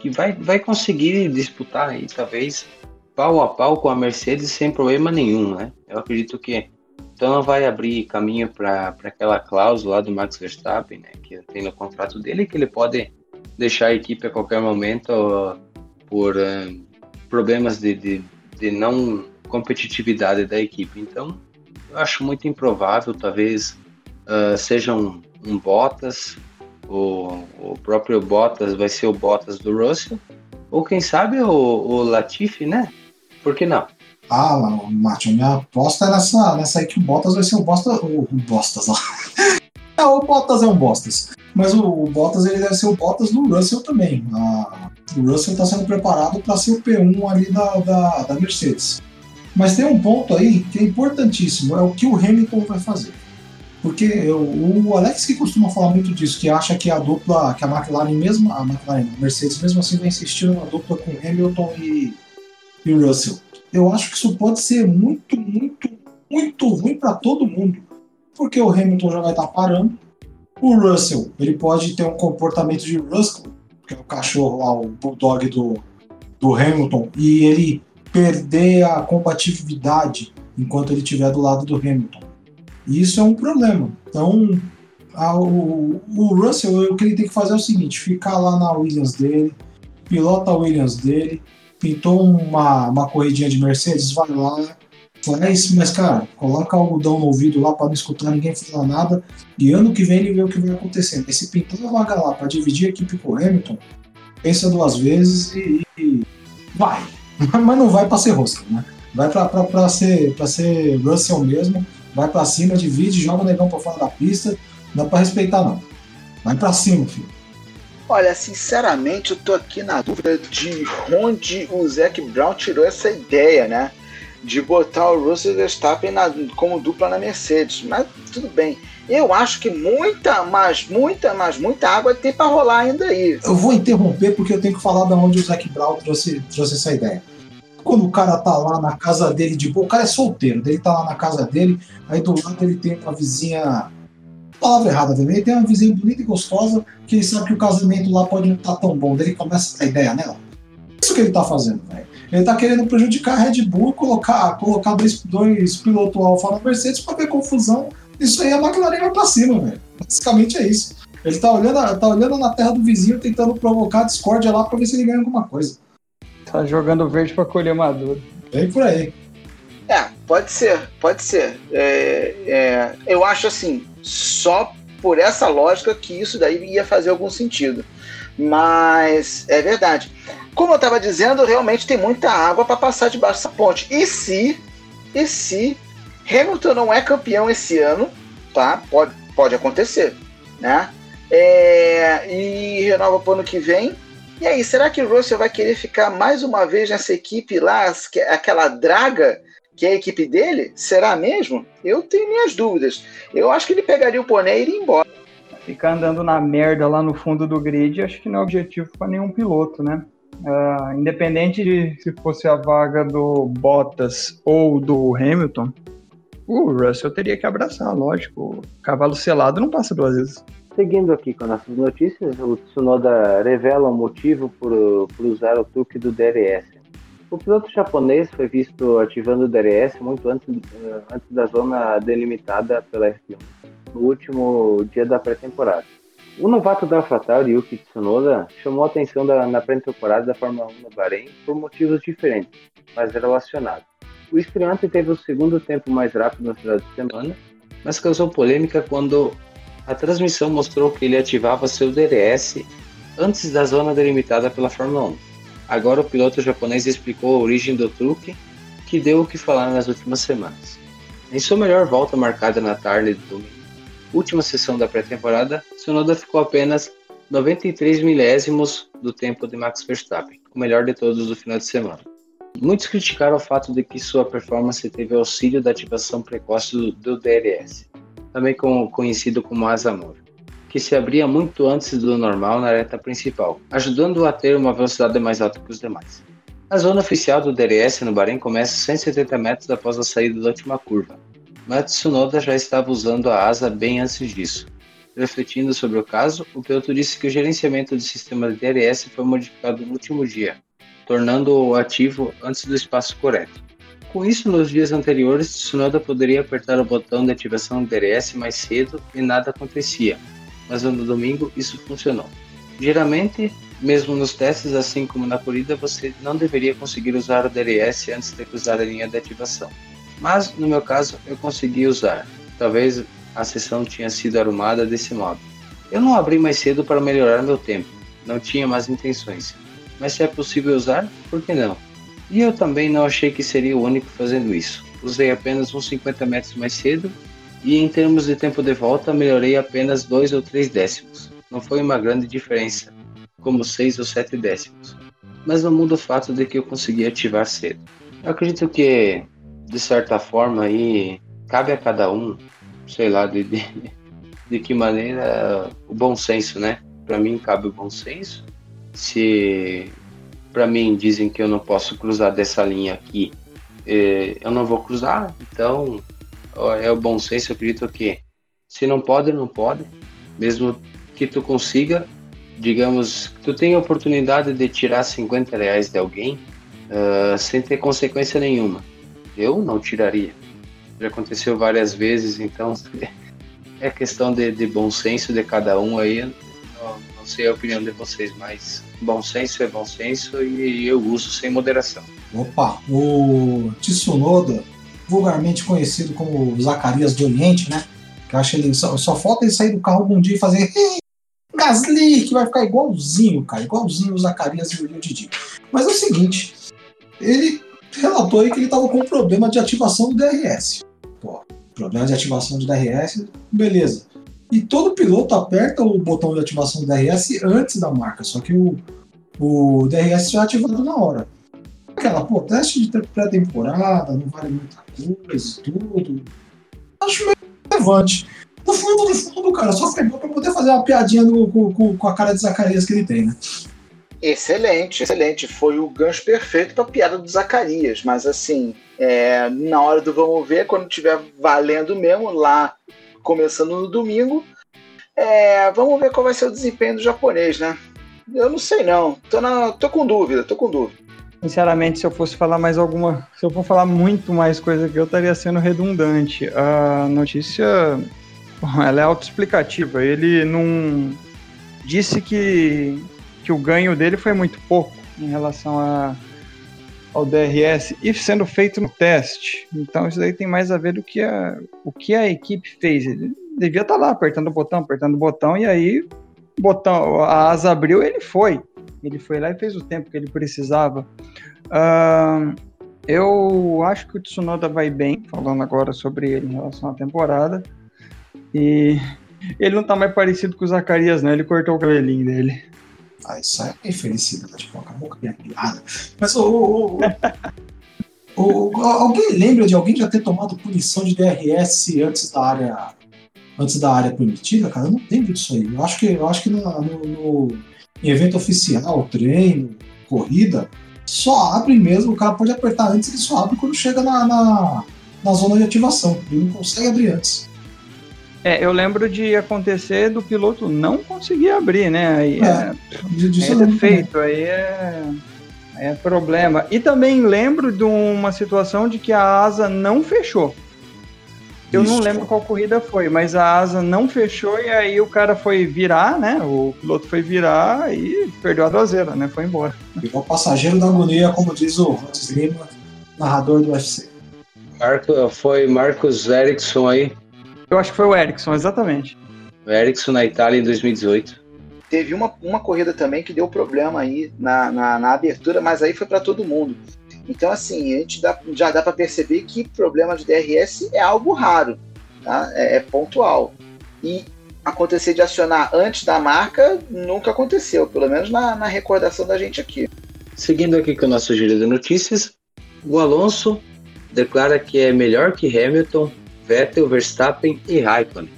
que vai, vai conseguir disputar aí, talvez pau a pau com a Mercedes sem problema nenhum, né? Eu acredito que então vai abrir caminho para aquela cláusula do Max Verstappen, né, que tem no contrato dele, que ele pode deixar a equipe a qualquer momento por uh, problemas de, de, de não competitividade da equipe. Então, eu acho muito improvável, talvez uh, seja um, um Bottas, o, o, próprio Bottas vai ser o Bottas do Russell, ou quem sabe o, o Latifi, né? Por que não? Ah, Martin, minha aposta é nessa, nessa aí que o Bottas vai ser o Bottas. O, o Bottas, ó. é, o Bottas é um Bottas. Mas o, o, Bottas ele deve ser o Bottas do Russell também. O Russell está sendo preparado para ser o P1 ali da, da, da Mercedes. Mas tem um ponto aí que é importantíssimo, é o que o Hamilton vai fazer. Porque o Alex que costuma falar muito disso, que acha que a dupla, que a McLaren mesmo, a McLaren, a Mercedes mesmo assim vai insistir numa dupla com Hamilton e, e Russell. Eu acho que isso pode ser muito, muito, muito ruim para todo mundo. Porque o Hamilton já vai estar tá parando. O Russell, ele pode ter um comportamento de Russell, que é o cachorro lá, o bulldog do, do Hamilton, e ele perder a compatibilidade enquanto ele estiver do lado do Hamilton. E isso é um problema. Então, a, o, o Russell, o que ele tem que fazer é o seguinte: ficar lá na Williams dele, pilota a Williams dele, pintou uma, uma corridinha de Mercedes, vai lá, faz, mas cara, coloca algodão no ouvido lá para não escutar ninguém falar nada, e ano que vem ele vê o que vai acontecer. E se pintar uma vaga lá para dividir a equipe com o Hamilton, pensa duas vezes e, e vai. mas não vai para ser rosca, né? Vai para ser, pra ser Russell mesmo, vai para cima, divide, joga o negão para fora da pista, não dá para respeitar não. Vai para cima, filho. Olha, sinceramente, eu tô aqui na dúvida de onde o Zac Brown tirou essa ideia, né? De botar o Russell Verstappen na, como dupla na Mercedes. Mas tudo bem. Eu acho que muita, mas muita, mas muita água tem para rolar ainda aí. Eu vou interromper porque eu tenho que falar de onde o Zac Brown trouxe, trouxe essa ideia. Quando o cara tá lá na casa dele de boa, o cara é solteiro, ele tá lá na casa dele, aí do lado ele tem uma vizinha. Palavra errada também, ele tem uma vizinha bonita e gostosa, que ele sabe que o casamento lá pode não estar tá tão bom, daí ele começa a ideia nela. Isso que ele tá fazendo, velho. Ele tá querendo prejudicar a Red Bull, colocar, colocar dois, dois pilotos Alfa na Mercedes para ver confusão. Isso aí a McLaren vai pra cima, velho. Basicamente é isso. Ele tá olhando, tá olhando na terra do vizinho, tentando provocar discórdia lá pra ver se ele ganha alguma coisa. Tá jogando verde pra colher maduro. Vem por aí. É, pode ser, pode ser. É, é, eu acho assim, só por essa lógica que isso daí ia fazer algum sentido. Mas é verdade. Como eu estava dizendo, realmente tem muita água para passar debaixo dessa ponte. E se, e se Hamilton não é campeão esse ano, tá? Pode, pode acontecer, né? É, e renova para o ano que vem. E aí, será que o Russell vai querer ficar mais uma vez nessa equipe lá, aquela draga que é a equipe dele? Será mesmo? Eu tenho minhas dúvidas. Eu acho que ele pegaria o boné e iria embora. Ficar andando na merda lá no fundo do grid, acho que não é objetivo para nenhum piloto, né? Uh, independente de se fosse a vaga do Bottas ou do Hamilton, o Russell teria que abraçar, lógico. Cavalo selado não passa duas vezes. Seguindo aqui com nossas notícias, o Tsunoda revela o motivo por, por usar o truque do DRS. O piloto japonês foi visto ativando o DRS muito antes, eh, antes da zona delimitada pela F1, no último dia da pré-temporada. O novato da AlphaTauri, Yuki Tsunoda, chamou a atenção da, na pré-temporada da Fórmula 1 no Bahrein por motivos diferentes, mas relacionados. O estreante teve o segundo tempo mais rápido na final de semana, mas causou polêmica quando a transmissão mostrou que ele ativava seu DRS antes da zona delimitada pela Fórmula 1. Agora o piloto japonês explicou a origem do truque, que deu o que falar nas últimas semanas. Em sua melhor volta marcada na tarde do domingo, última sessão da pré-temporada, Tsunoda ficou apenas 93 milésimos do tempo de Max Verstappen, o melhor de todos do final de semana. Muitos criticaram o fato de que sua performance teve auxílio da ativação precoce do, DRS, também conhecido como asa-amor, que se abria muito antes do normal na reta principal, ajudando-o a ter uma velocidade mais alta que os demais. A zona oficial do DRS no Bahrein começa 170 metros após a saída da última curva, mas Tsunoda já estava usando a asa bem antes disso. Refletindo sobre o caso, o piloto disse que o gerenciamento do sistema de DRS foi modificado no último dia, tornando-o ativo antes do espaço correto. Com isso, nos dias anteriores, Tsunoda poderia apertar o botão de ativação do DRS mais cedo e nada acontecia, mas no domingo isso funcionou. Geralmente, mesmo nos testes, assim como na corrida, você não deveria conseguir usar o DRS antes de cruzar a linha de ativação. Mas, no meu caso, eu consegui usar. Talvez a sessão tinha sido arrumada desse modo. Eu não abri mais cedo para melhorar meu tempo, não tinha más intenções. Mas se é possível usar, por que não? E eu também não achei que seria o único fazendo isso. Usei apenas uns 50 metros mais cedo e em termos de tempo de volta melhorei apenas 2 ou 3 décimos. Não foi uma grande diferença, como 6 ou 7 décimos. Mas não muda o fato de que eu consegui ativar cedo. Eu acredito que, de certa forma, aí cabe a cada um, sei lá, de, de, de que maneira o bom senso, né? Para mim cabe o bom senso. Se para mim dizem que eu não posso cruzar dessa linha aqui, é, eu não vou cruzar, então é o bom senso, eu acredito que se não pode, não pode, mesmo que tu consiga, digamos, tu tem a oportunidade de tirar 50 reais de alguém uh, sem ter consequência nenhuma. Eu não tiraria. Já aconteceu várias vezes, então é questão de, de bom senso de cada um aí. Não, não sei a opinião de vocês, mas Bom senso é bom senso e eu uso sem moderação. Opa, o Tsunoda, vulgarmente conhecido como Zacarias do Oriente, né? Que eu acho ele só, só falta ele sair do carro algum dia e fazer Gasly, que vai ficar igualzinho, cara, igualzinho o Zacarias e o Didi. Mas é o seguinte, ele relatou aí que ele estava com problema de ativação do DRS. Pô, problema de ativação do DRS, beleza. E todo piloto aperta o botão de ativação do DRS antes da marca, só que o, o DRS já é ativado na hora. Aquela, pô, teste de pré-temporada, não vale muita coisa e tudo. Acho meio relevante. No fundo, no fundo, cara, só bom pra poder fazer uma piadinha no, com, com a cara de Zacarias que ele tem, né? Excelente, excelente. Foi o gancho perfeito para a piada do Zacarias. Mas assim, é, na hora do vamos ver, quando tiver valendo mesmo, lá começando no domingo. É, vamos ver qual vai ser o desempenho do japonês, né? Eu não sei não. Tô, na, tô com dúvida, tô com dúvida. Sinceramente, se eu fosse falar mais alguma. Se eu for falar muito mais coisa que eu estaria sendo redundante. A notícia ela é autoexplicativa. Ele não disse que, que o ganho dele foi muito pouco em relação a ao DRS e sendo feito no teste. Então isso daí tem mais a ver do que a, o que a equipe fez. Ele devia estar tá lá apertando o botão, apertando o botão e aí botão, a asa abriu, ele foi. Ele foi lá e fez o tempo que ele precisava. Uh, eu acho que o Tsunoda vai bem, falando agora sobre ele em relação à temporada. E Ele não tá mais parecido com o Zacarias, não. Ele cortou o cabelinho dele. Ah, isso é infelicidade, tipo, acabou com a minha piada. Mas o alguém lembra de alguém já ter tomado punição de DRS antes da área. Antes da área permitida, cara? Eu não lembro disso aí. Eu acho que, eu acho que no, no, no em evento oficial, treino, corrida, só abre mesmo, o cara pode apertar antes, ele só abre quando chega na, na, na zona de ativação. Ele não consegue abrir antes. É, eu lembro de acontecer do piloto não conseguir abrir, né? Aí é, é, é defeito, aí é, é problema. E também lembro de uma situação de que a asa não fechou. Eu não Isso. lembro qual corrida foi, mas a asa não fechou e aí o cara foi virar, né? O piloto foi virar e perdeu a traseira, né? Foi embora. Igual passageiro da agonia, como diz o Rotes Lima, narrador do UFC. Marco, foi Marcos Ericsson aí, Eu acho que foi o Ericsson, exatamente. o Ericsson na Itália em 2018. Teve uma, uma corrida também que deu problema aí na, na, na abertura, mas aí foi para todo mundo. Então, assim, a gente dá- já dá para perceber que problema de DRS é algo raro, tá? é, é pontual. E acontecer de acionar antes da marca nunca aconteceu, pelo menos na, na recordação da gente aqui. Seguindo aqui com o nosso giro de notícias, o Alonso declara que é melhor que Hamilton, Vettel, Verstappen e Raikkonen.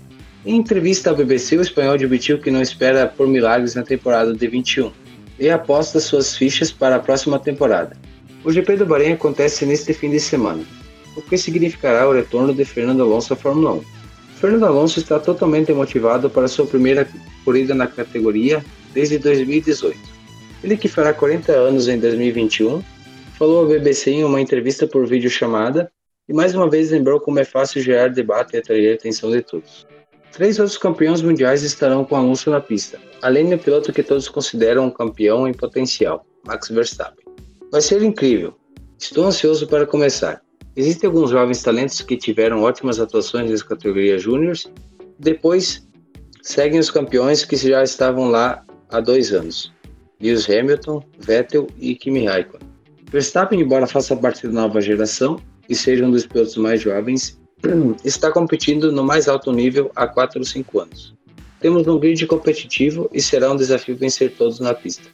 Em entrevista à BBC, o espanhol admitiu que não espera por milagres na temporada de 21 e aposta suas fichas para a próxima temporada. O GP do Bahrein acontece neste fim de semana, o que significará o retorno de Fernando Alonso à Fórmula 1. Fernando Alonso está totalmente motivado para sua primeira corrida na categoria desde 2018. Ele que fará 40 anos em 2021, falou à BBC em uma entrevista por videochamada e mais uma vez lembrou como é fácil gerar debate e atrair a atenção de todos. Três outros campeões mundiais estarão com Alonso na pista, além do piloto que todos consideram um campeão em potencial, Max Verstappen. Vai ser incrível. Estou ansioso para começar. Existem alguns jovens talentos que tiveram ótimas atuações nas categorias júniores. Depois seguem os campeões que já estavam lá há dois anos. Lewis Hamilton, Vettel e Kimi Raikkonen. Verstappen, embora faça parte da nova geração e seja um dos pilotos mais jovens, está competindo no mais alto nível há 4 ou 5 anos. Temos um grid competitivo e será um desafio vencer todos na pista.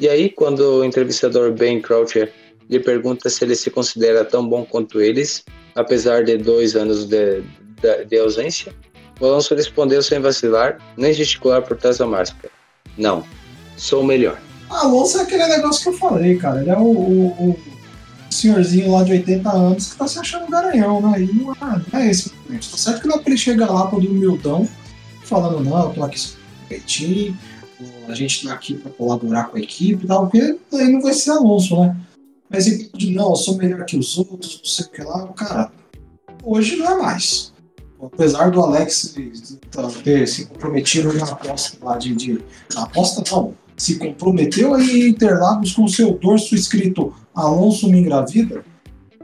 E aí, quando o entrevistador Ben Croucher lhe pergunta se ele se considera tão bom quanto eles, apesar de dois anos de, de, de ausência, o Alonso respondeu sem vacilar, nem gesticular por trás da máscara. Não, sou o melhor. Alonso é aquele negócio que eu falei, cara. Ele é o, o- senhorzinho lá de 80 anos que tá se achando garanhão, né? E não é, não é esse momento. Tá certo que não é pra ele chegar lá todo humildão, falando, não, eu tô aqui só competir, a gente tá aqui pra colaborar com a equipe e tal, porque aí não vai ser Alonso, né? Mas ele não, eu sou melhor que os outros, não sei o que lá, cara, hoje não é mais. Apesar do Alex ter se comprometido na aposta lá de, de. Na aposta não, se comprometeu aí Interlagos com seu dorso escrito Alonso me engravida.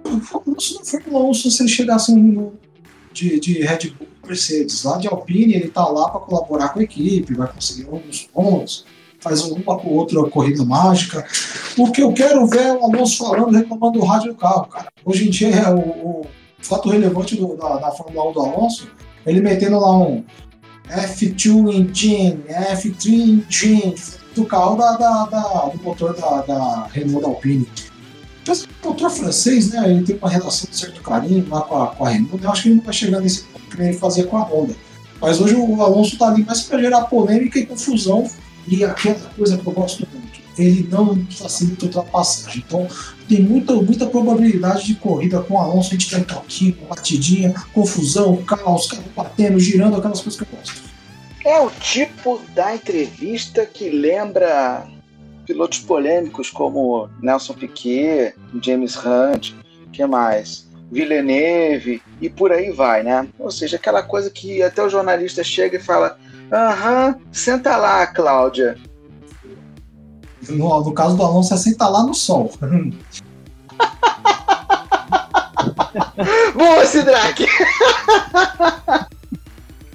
Alonso não foi Alonso se ele chegasse no, de, de Red Bull Mercedes. Lá de Alpine, ele tá lá para colaborar com a equipe, vai conseguir alguns pontos, faz uma com outra corrida mágica. O que eu quero ver é o Alonso falando, reclamando do rádio do carro, cara. Hoje em dia é o, o fato relevante do- da, da Fórmula 1 do Alonso, ele metendo lá um F2 engine, F3 engine, do carro da, da- da- do motor da, da Renault da Alpine. Mas o motor francês, né, ele tem uma relação de certo carinho lá com a, com a Renault, eu acho que ele não vai chegar nesse ponto que ele fazia com a Honda. Mas hoje o Alonso tá ali mais para gerar polêmica e confusão, e aquela coisa que eu gosto muito, ele não facilita ultrapassagem. Então, tem muita, muita probabilidade de corrida com o Alonso, a gente tem toquinho, batidinha, confusão, caos, carro batendo, girando, aquelas coisas que eu gosto. É o tipo da entrevista que lembra pilotos polêmicos como Nelson Piquet, James Hunt, que mais? Villeneuve e por aí vai, né? Ou seja, aquela coisa que até o jornalista chega e fala: Aham, senta lá, Cláudia. No, no caso do Alonso, é sentar lá no sol. Boa, Sidraque!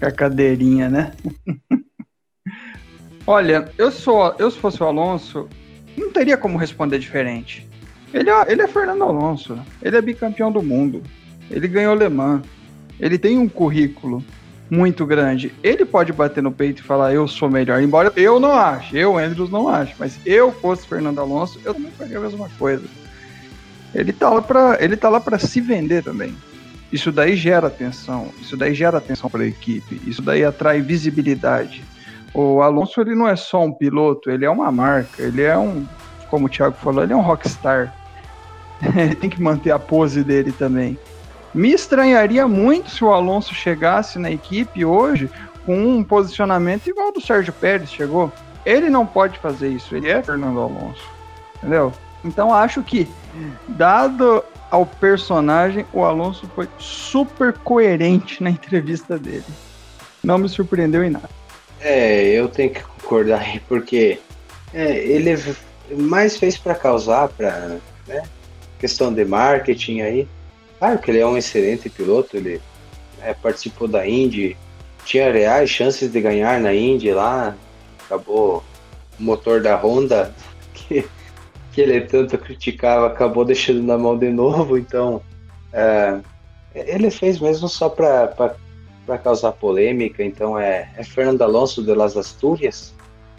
Com a cadeirinha, né? Olha, eu sou, eu se fosse o Alonso, não teria como responder diferente. Ele é, ele é Fernando Alonso, ele é bicampeão do mundo, ele ganhou Le Mans, ele tem um currículo. muito grande. Ele pode bater no peito e falar, eu sou melhor. Embora eu não ache, eu, Andrews, não acho. Mas eu fosse Fernando Alonso, eu também faria a mesma coisa. Ele tá lá pra, ele tá lá para se vender também. Isso daí gera atenção, isso daí gera atenção para a equipe, isso daí atrai visibilidade. O Alonso ele não é só um piloto, ele é uma marca, ele é um, como o Thiago falou, ele é um rockstar. ele tem que manter a pose dele também. Me estranharia muito se o Alonso chegasse na equipe hoje com um posicionamento igual do Sérgio Pérez chegou. Ele não pode fazer isso, ele é Fernando Alonso. Entendeu? Então acho que, dado ao personagem, o Alonso foi super coerente na entrevista dele. Não me surpreendeu em nada. É, eu tenho que concordar aí, porque é, ele mais fez para causar, para né, questão de marketing aí. Claro que ele é um excelente piloto, ele é, participou da Indy, tinha reais chances de ganhar na Indy lá, acabou o motor da Honda, que, que ele tanto criticava, acabou deixando na mão de novo, então é, ele fez mesmo só para causar polêmica, então é, é Fernando Alonso de Las Asturias,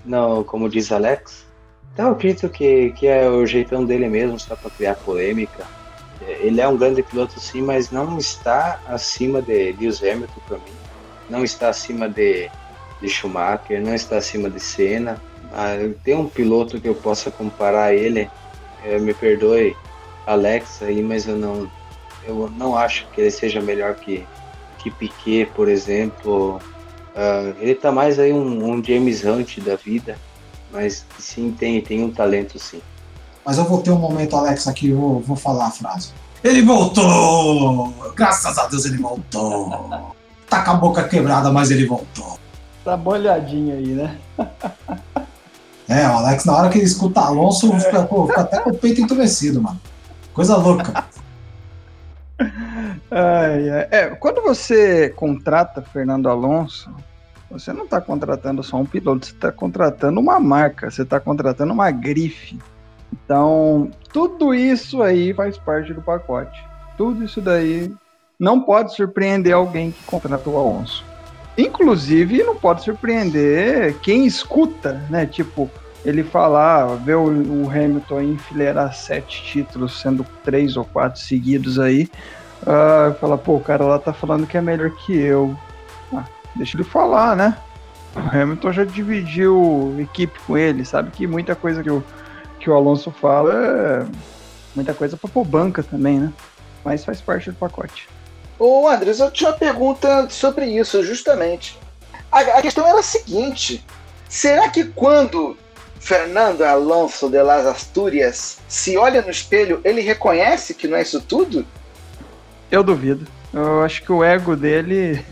não como diz Alex. Então eu acredito que, que é o jeitão dele mesmo, só para criar polêmica. Ele é um grande piloto sim, mas não está acima de Lewis Hamilton para mim. Não está acima de, de Schumacher, não está acima de Senna. Ah, tem um piloto que eu possa comparar ele, é, me perdoe, Alex aí, mas eu não, eu não acho que ele seja melhor que, que Piquet, por exemplo. Uh, ele está mais aí um, um, James Hunt da vida, mas sim tem, tem um talento sim. Mas eu vou ter um momento, Alex, aqui, eu vou, vou falar a frase. Ele voltou! Graças a Deus ele voltou! Tá com a boca quebrada, mas ele voltou. Tá molhadinho aí, né? é, o Alex, na hora que ele escuta Alonso, fica, pô, fica até com o peito entumecido, mano. Coisa louca. Ai, ai. É, quando você contrata Fernando Alonso, você não está contratando só um piloto, você está contratando uma marca, você está contratando uma grife. Então, tudo isso aí faz parte do pacote. Tudo isso daí não pode surpreender alguém que contratou o Alonso. Inclusive, não pode surpreender quem escuta, né? Tipo, ele falar, ver o, Hamilton enfileirar sete títulos, sendo três ou quatro seguidos aí. Uh, fala, pô, o cara lá tá falando que é melhor que eu. Ah, deixa ele falar, né? O Hamilton já dividiu equipe com ele, sabe que muita coisa que o que o Alonso fala é muita coisa para pôr banca também, né? Mas faz parte do pacote. Ô Andres, eu tinha uma pergunta sobre isso, justamente. A, a questão era a seguinte: será que quando Fernando Alonso de las Asturias se olha no espelho, ele reconhece que não é isso tudo? Eu duvido. Eu acho que o ego dele.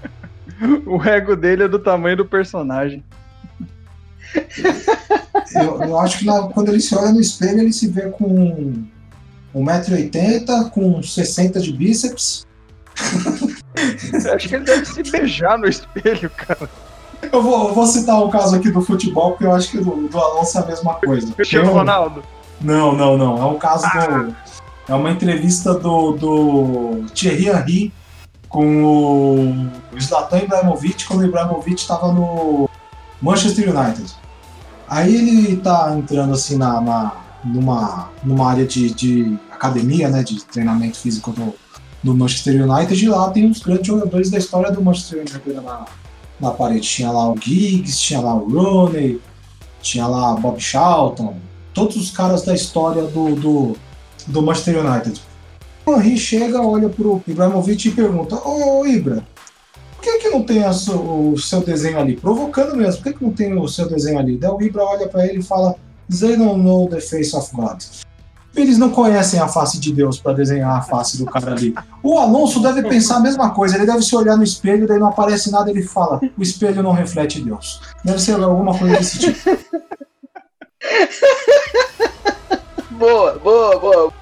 o ego dele é do tamanho do personagem. Eu, eu acho que na, quando ele se olha no espelho, ele se vê com 1,80m, com 60 de bíceps. acho que ele deve se beijar no espelho, cara. Eu vou, eu vou citar um caso aqui do futebol, porque eu acho que do, do Alonso é a mesma coisa. Cristiano um... Ronaldo? Não, não, não. É um caso ah. do. É uma entrevista do, do Thierry Henry com o Zlatan Ibrahimovic, quando o Ibrahimovic estava no Manchester United. Aí ele tá entrando assim na, na numa, numa área de, de academia, né, de treinamento físico do, do Manchester United, e lá tem os grandes jogadores da história do Manchester United na, na parede. Tinha lá o Giggs, tinha lá o Rooney, tinha lá Bob Charlton, todos os caras da história do, do, do Manchester United. O Henry chega, olha pro Ibrahimovic e pergunta: Ô Ibra, por que, que não tem o seu desenho ali? Provocando mesmo, por que, que não tem o seu desenho ali? Daí o Ibra olha para ele e fala: They don't know the face of God. Eles não conhecem a face de Deus para desenhar a face do cara ali. O Alonso deve pensar a mesma coisa, ele deve se olhar no espelho, daí não aparece nada, ele fala: o espelho não reflete Deus. Deve ser alguma coisa desse tipo. boa, boa, boa.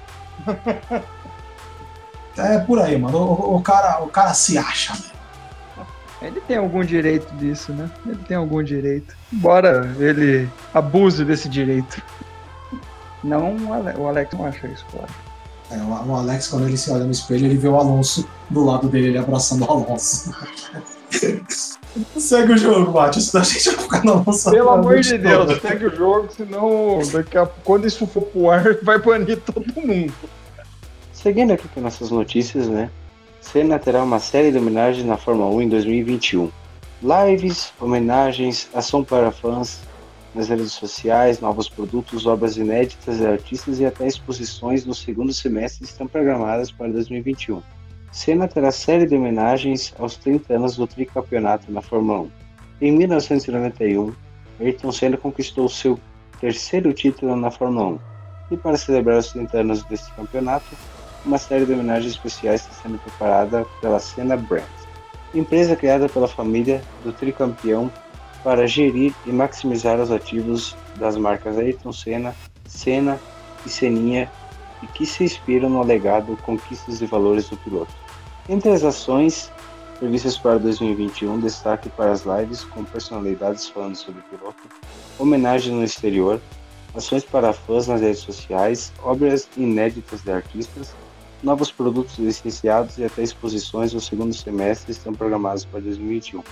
É por aí, mano. O, o, cara, o cara se acha, né? Ele tem algum direito disso, né? Ele tem algum direito. Embora ele abuse desse direito. Não, o Alex não acha isso, claro. É, o Alex, quando ele se olha no espelho, ele vê o Alonso do lado dele, ele abraçando o Alonso. segue o jogo, Mate, senão a gente vai ficar na nossa. Pelo amor de Deus, toda. segue o jogo, senão daqui a, quando isso for pro ar, vai banir todo mundo. Seguindo aqui com nossas notícias, né? Senna terá uma série de homenagens na Fórmula 1 em 2021. Lives, homenagens, ação para fãs, nas redes sociais, novos produtos, obras inéditas de artistas e até exposições no segundo semestre estão programadas para 2021. Senna terá série de homenagens aos 30 anos do tricampeonato na Fórmula 1. Em 1991, Ayrton Senna conquistou seu terceiro título na Fórmula 1. E para celebrar os 30 anos deste campeonato, uma série de homenagens especiais está sendo preparada pela Senna Brand, empresa criada pela família do tricampeão para gerir e maximizar os ativos das marcas Ayrton Senna, Senna e Seninha e que se inspiram no legado, conquistas e valores do piloto. Entre as ações previstas para 2021, destaque para as lives com personalidades falando sobre o piloto, homenagem no exterior, ações para fãs nas redes sociais, obras inéditas de artistas, novos produtos licenciados e até exposições no segundo semestre estão programados para 2021.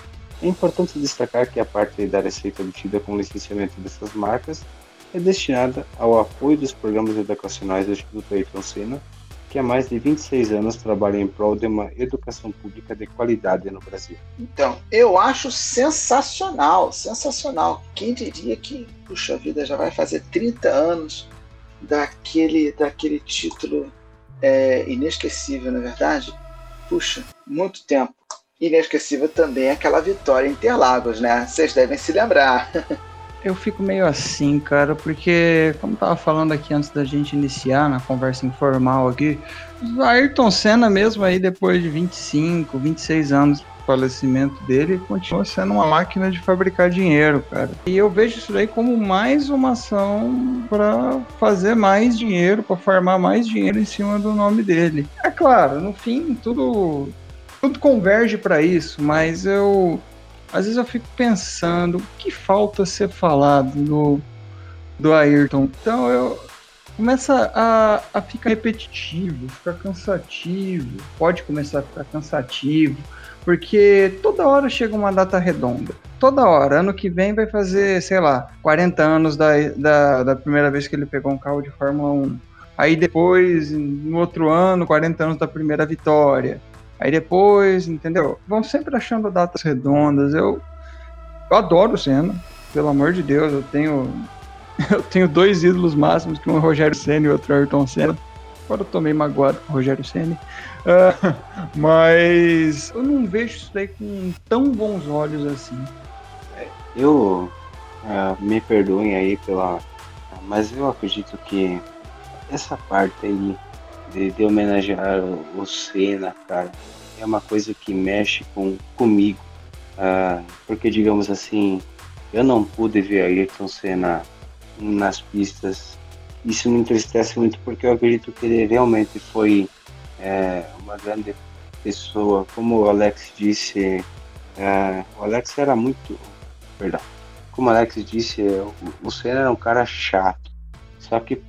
É importante destacar que a parte da receita obtida com o licenciamento dessas marcas é destinada ao apoio dos programas educacionais do Instituto Ayrton Senna, que há mais de 26 anos trabalha em prol de uma educação pública de qualidade no Brasil. Então, eu acho sensacional, sensacional. Quem diria que, puxa vida, já vai fazer 30 anos daquele, daquele título é, inesquecível, na verdade? Puxa, muito tempo inesquecível também é aquela vitória em Interlagos, né? Vocês devem se lembrar. Eu fico meio assim, cara, porque, como tava falando aqui antes da gente iniciar na conversa informal aqui, Ayrton Senna mesmo aí, depois de 25, 26 anos do falecimento dele, continua sendo uma máquina de fabricar dinheiro, cara. E eu vejo isso daí como mais uma ação para fazer mais dinheiro, para farmar mais dinheiro em cima do nome dele. É claro, no fim, tudo tudo converge para isso, mas eu às vezes eu fico pensando o que falta ser falado do, do Ayrton. Então eu começa a, a ficar repetitivo, ficar cansativo, pode começar a ficar cansativo, porque toda hora chega uma data redonda. Toda hora. Ano que vem vai fazer, sei lá, 40 anos da, da, da primeira vez que ele pegou um carro de Fórmula 1. Aí depois, no outro ano, 40 anos da primeira vitória. Aí depois, entendeu? Vão sempre achando datas redondas. Eu, eu adoro o Senna, pelo amor de Deus. Eu tenho eu tenho dois ídolos máximos, que um é o Rogério Senna e outro é o Ayrton Senna. Agora eu tô meio magoado com o Rogério Senna. Uh, mas eu não vejo isso daí com tão bons olhos assim. Eu uh, me perdoem aí pela. Mas eu acredito que essa parte aí de, de homenagear o Senna, cara, é uma coisa que mexe com comigo. Uh, porque, digamos assim, eu não pude ver Ayrton Senna nas pistas. Isso me entristece muito porque eu acredito que ele realmente foi é, uma grande pessoa. Como o Alex disse, é, o Alex era muito. Perdão. Como o Alex disse, o, Senna era um cara chato. Só que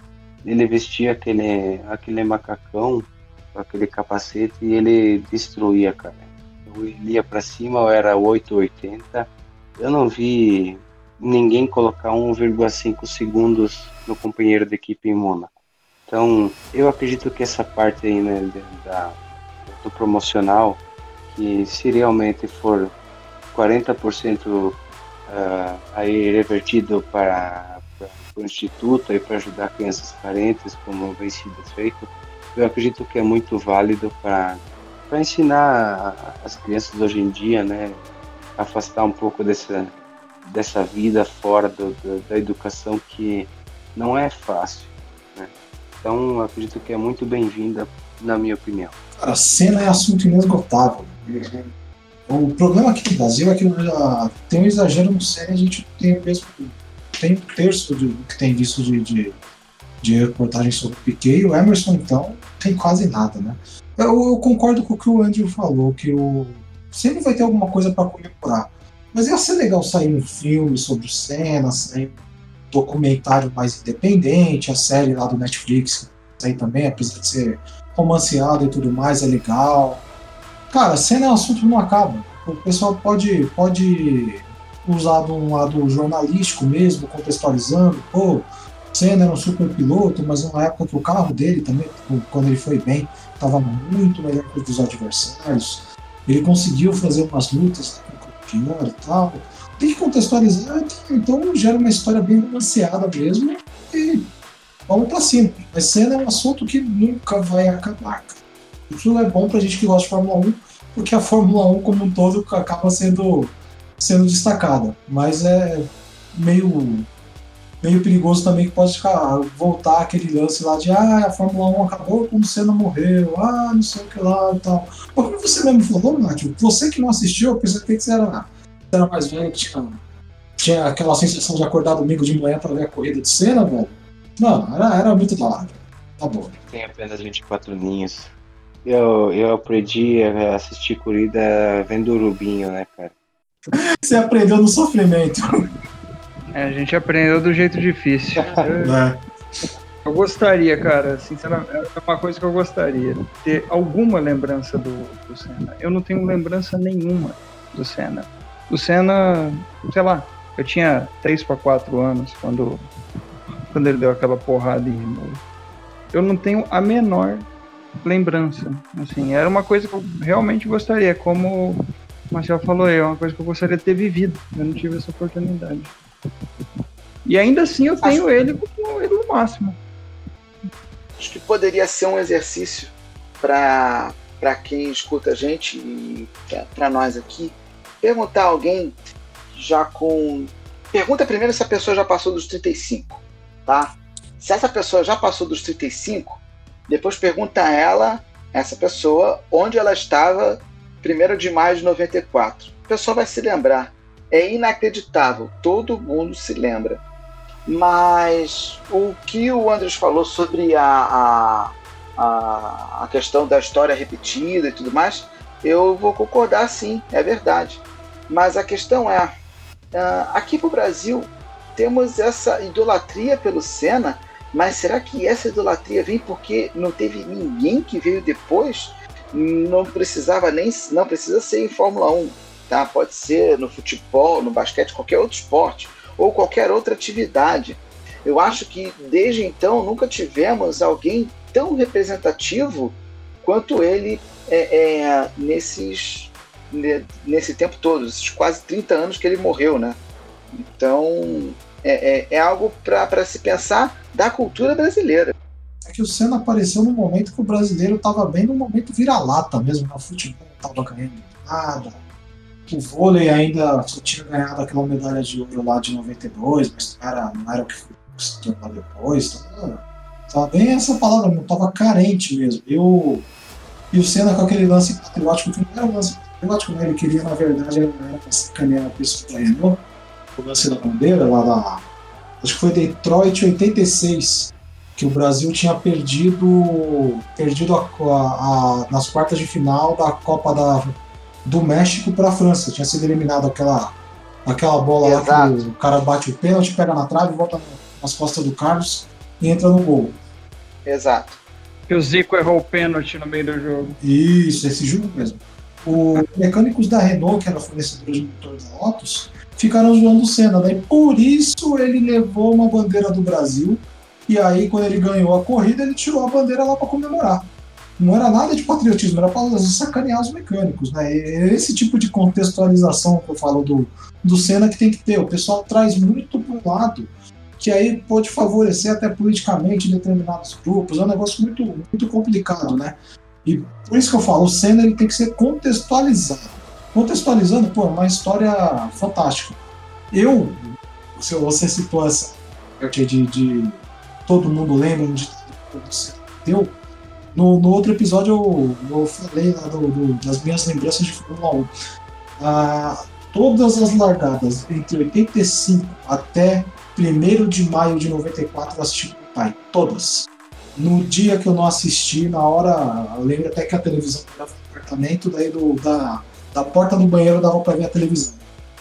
ele vestia aquele, aquele macacão, aquele capacete e ele destruía, cara. Ele ia para cima, ou era 880. Eu não vi ninguém colocar 1,5 segundos no companheiro da equipe em Mônaco. Então, eu acredito que essa parte aí, né, da, do promocional, que se realmente for 40% uh, ah, aí revertido para para o Instituto para ajudar crianças carentes, como vem sido feito, eu acredito que é muito válido para ensinar as crianças hoje em dia, né, afastar um pouco dessa, dessa vida fora do, do, da educação que não é fácil. Né? Então, acredito que é muito bem-vinda, na minha opinião. A cena é assunto inesgotável. O problema aqui no Brasil é que tem um exagero no cena e a gente tem mesmo tem um terço do que tem visto de, de, de reportagem sobre o Piquet, e o Emerson, então, tem quase nada, né? Eu, eu, concordo com o que o Andrew falou, que o, sempre vai ter alguma coisa para comemorar. Mas ia ser legal sair um filme sobre o Senna, sair um documentário mais independente, a série lá do Netflix, aí também, apesar de ser romanceado e tudo mais, é legal. Cara, cena é um assunto que não acaba. O pessoal pode, pode usar de um lado jornalístico mesmo, contextualizando. Pô, Senna era um super piloto, mas numa época que o carro dele também, quando ele foi bem, estava muito melhor que os adversários. Ele conseguiu fazer umas lutas pior e tal. Tem que contextualizar, então gera uma história bem romanceada mesmo. E vamos pra cima. Mas Senna é um assunto que nunca vai acabar. Isso é bom pra gente que gosta de Fórmula 1, porque a Fórmula 1 como um todo acaba sendo, sendo destacada. Mas é meio meio perigoso também que pode ficar, voltar aquele lance lá de ah, a Fórmula 1 acabou quando o Senna morreu, ah, não sei o que lá e tal. Como você mesmo falou, Nath, você que não assistiu, eu pensei que você era, você era mais velho, tinha, tinha aquela sensação de acordar domingo de manhã para ver a corrida de Senna, velho. Não, era, era muito da hora. Tá bom. Tem apenas 24 ninhos. Eu, eu aprendi a assistir corrida vendo o Rubinho, né, cara? Você aprendeu no sofrimento. É, a gente aprendeu do jeito difícil. É. Eu gostaria, cara, sinceramente, é uma coisa que eu gostaria, ter alguma lembrança do, do Senna. Eu não tenho lembrança nenhuma do Senna. O Senna, sei lá, eu tinha 3 para 4 anos quando, quando ele deu aquela porrada em Eu não tenho a menor lembrança. Assim, era uma coisa que eu realmente gostaria, como o Marcelo falou, é uma coisa que eu gostaria de ter vivido. Eu não tive essa oportunidade. E ainda assim eu tenho Acho... ele como ele no máximo. Acho que poderia ser um exercício para quem escuta a gente e para nós aqui. Perguntar a alguém já com. Pergunta primeiro se a pessoa já passou dos 35, tá? Se essa pessoa já passou dos 35, depois pergunta a ela, essa pessoa, onde ela estava 1 de maio de 94. A pessoa vai se lembrar é inacreditável, todo mundo se lembra. Mas o que o Andres falou sobre a, a, a, questão da história repetida e tudo mais, eu vou concordar sim, é verdade. Mas a questão é, uh, aqui para o Brasil temos essa idolatria pelo Senna, mas será que essa idolatria vem porque não teve ninguém que veio depois? Não precisava nem, não precisa ser em Fórmula 1 tá? Pode ser no futebol, no basquete, qualquer outro esporte ou qualquer outra atividade. Eu acho que desde então nunca tivemos alguém tão representativo quanto ele é, é, nesses, nesse tempo todo, esses quase 30 anos que ele morreu, né? Então é, é, é algo para se pensar da cultura brasileira. É que o Senna apareceu no momento que o brasileiro estava bem no momento vira-lata mesmo, no né? futebol não estava ganhando nada, o vôlei ainda só tinha ganhado aquela medalha de ouro lá de 92, mas era, não era o que se tornou depois. Tava, tava bem essa palavra, tava carente mesmo. Eu, e o Senna com aquele lance patriótico, que não era um lance patriótico, né? ele queria, na verdade, era pra sacanear a pessoa da Renault, o lance da bandeira lá da. Acho que foi Detroit 86 que o Brasil tinha perdido perdido a, a, a, nas quartas de final da Copa da do México para a França. Tinha sido eliminado aquela, aquela bola Exato. lá que o cara bate o pênalti, pega na trave, volta nas costas do Carlos e entra no gol. Exato. E o Zico errou o pênalti no meio do jogo. Isso, esse jogo mesmo. Os mecânicos da Renault, que era fornecedor de motor da Lotus, ficaram zoando o Senna. Daí por isso ele levou uma bandeira do Brasil. E aí, quando ele ganhou a corrida, ele tirou a bandeira lá para comemorar não era nada de patriotismo, era para sacanear os mecânicos. Né? É esse tipo de contextualização que eu falo do, do Senna que tem que ter. O pessoal traz muito para um lado que aí pode favorecer até politicamente determinados grupos. É um negócio muito, muito complicado, né? E por isso que eu falo, o Senna ele tem que ser contextualizado. Contextualizando, pô, é uma história fantástica. Eu, se você citou essa de, de todo mundo lembra você deu, no, no outro episódio eu, eu falei lá do, do, das minhas lembranças de Fórmula 1. Ah, todas as largadas entre 85 até 1 de maio de 94 eu assisti com o pai. Todas. No dia que eu não assisti, na hora, eu lembro até que a televisão estava no apartamento, daí do, da, da porta do banheiro dava para ver a televisão.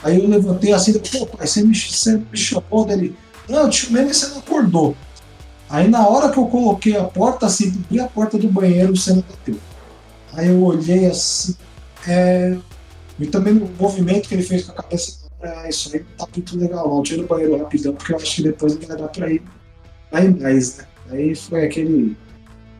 Aí eu levantei assim, pô, pai, você me, você me chamou dele. Não, eu te chamei, mas você não acordou. Aí na hora que eu coloquei a porta, assim, abri a porta do banheiro, o Senna bateu. Aí eu olhei assim, é... e também o movimento que ele fez com a cabeça, é, isso aí não tá muito legal não. Tira o banheiro rapidão, porque eu acho que depois não vai dar pra ir, ir mais, né? Aí foi aquele.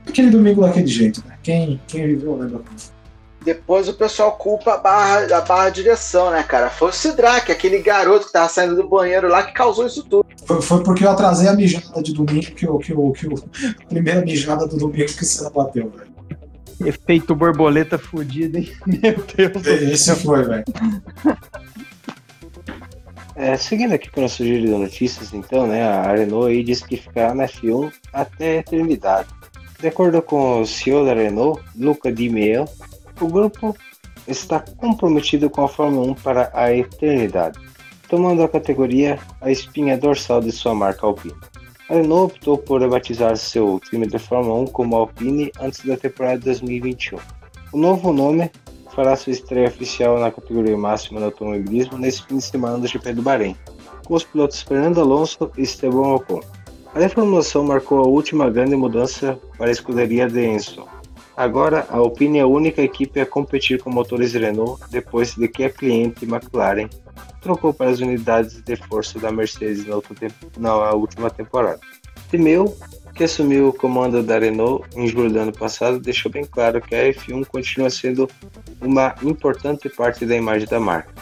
Aquele domingo daquele jeito, né? Quem, quem viveu lembra como foi. Depois o pessoal culpa a barra, a barra direção, né, cara? Foi o Sidraque, aquele garoto que tava saindo do banheiro lá que causou isso tudo. Foi, foi porque eu atrasei a mijada de domingo, que, eu, que, eu, que eu, a primeira mijada do domingo que o Senna bateu, velho. Efeito borboleta fudido, hein? Meu Deus do Esse foi, velho. É, seguindo aqui para o nosso giro de notícias, então, né, a Renault aí disse que ficará na F1 até a eternidade. De acordo com o CEO da Renault, Luca Di Meo, o grupo está comprometido com a Fórmula 1 para a eternidade, tomando a categoria a espinha dorsal de sua marca Alpine. A Renault optou por batizar seu time de Fórmula 1 como Alpine antes da temporada de 2021. O novo nome fará sua estreia oficial na categoria máxima do automobilismo nesse fim de semana do GP do Bahrein, com os pilotos Fernando Alonso e Esteban Ocon. A reformulação marcou a última grande mudança para a escuderia de Enzo. Agora, a Alpine é a única equipe a competir com motores Renault depois de que a cliente McLaren trocou para as unidades de força da Mercedes na, na última temporada. Timeu, que assumiu o comando da Renault em julho do ano passado, deixou bem claro que a F1 continua sendo uma importante parte da imagem da marca,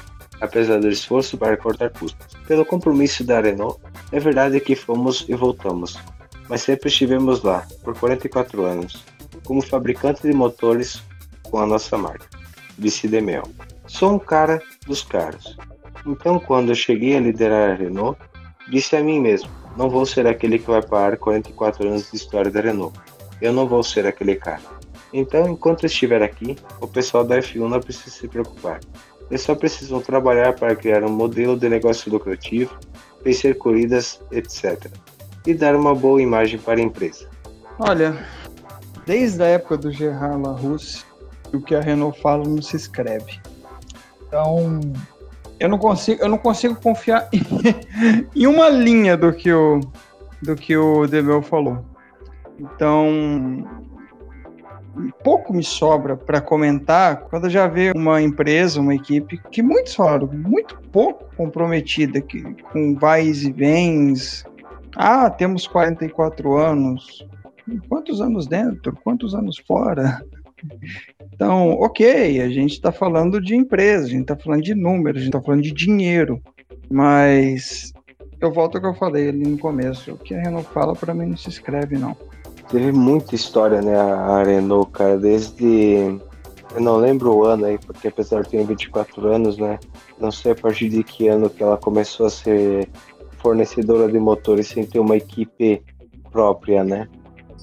apesar do esforço para cortar custos. Pelo compromisso da Renault, é verdade que fomos e voltamos, mas sempre estivemos lá, por 44 anos, como fabricante de motores com a nossa marca, disse Demel. Sou um cara dos caras. Então, quando eu cheguei a liderar a Renault, disse a mim mesmo: não vou ser aquele que vai parar 44 anos de história da Renault. Eu não vou ser aquele cara. Então, enquanto eu estiver aqui, o pessoal da F1 não precisa se preocupar. Eles só precisam trabalhar para criar um modelo de negócio lucrativo, vencer corridas, etc. E dar uma boa imagem para a empresa. Olha, desde a época do Gerard Larousse, o que a Renault fala não se escreve. Então, eu não consigo, eu não consigo confiar em uma linha do que o do que o Demel falou. Então, pouco me sobra para comentar quando já vê uma empresa, uma equipe que muitos falaram, muito pouco comprometida, que, com vais e vens. Ah, temos 44 anos. Quantos anos dentro? Quantos anos fora? Então, ok, a gente está falando de empresa, a gente está falando de números, a gente está falando de dinheiro, mas eu volto ao que eu falei ali no começo. O que a Renault fala, para mim, não se escreve, não. Teve muita história, né, a Renault, cara, desde. Eu não lembro o ano aí, porque apesar de ter 24 anos, né? Não sei a partir de que ano que ela começou a ser fornecedora de motores sem ter uma equipe própria, né?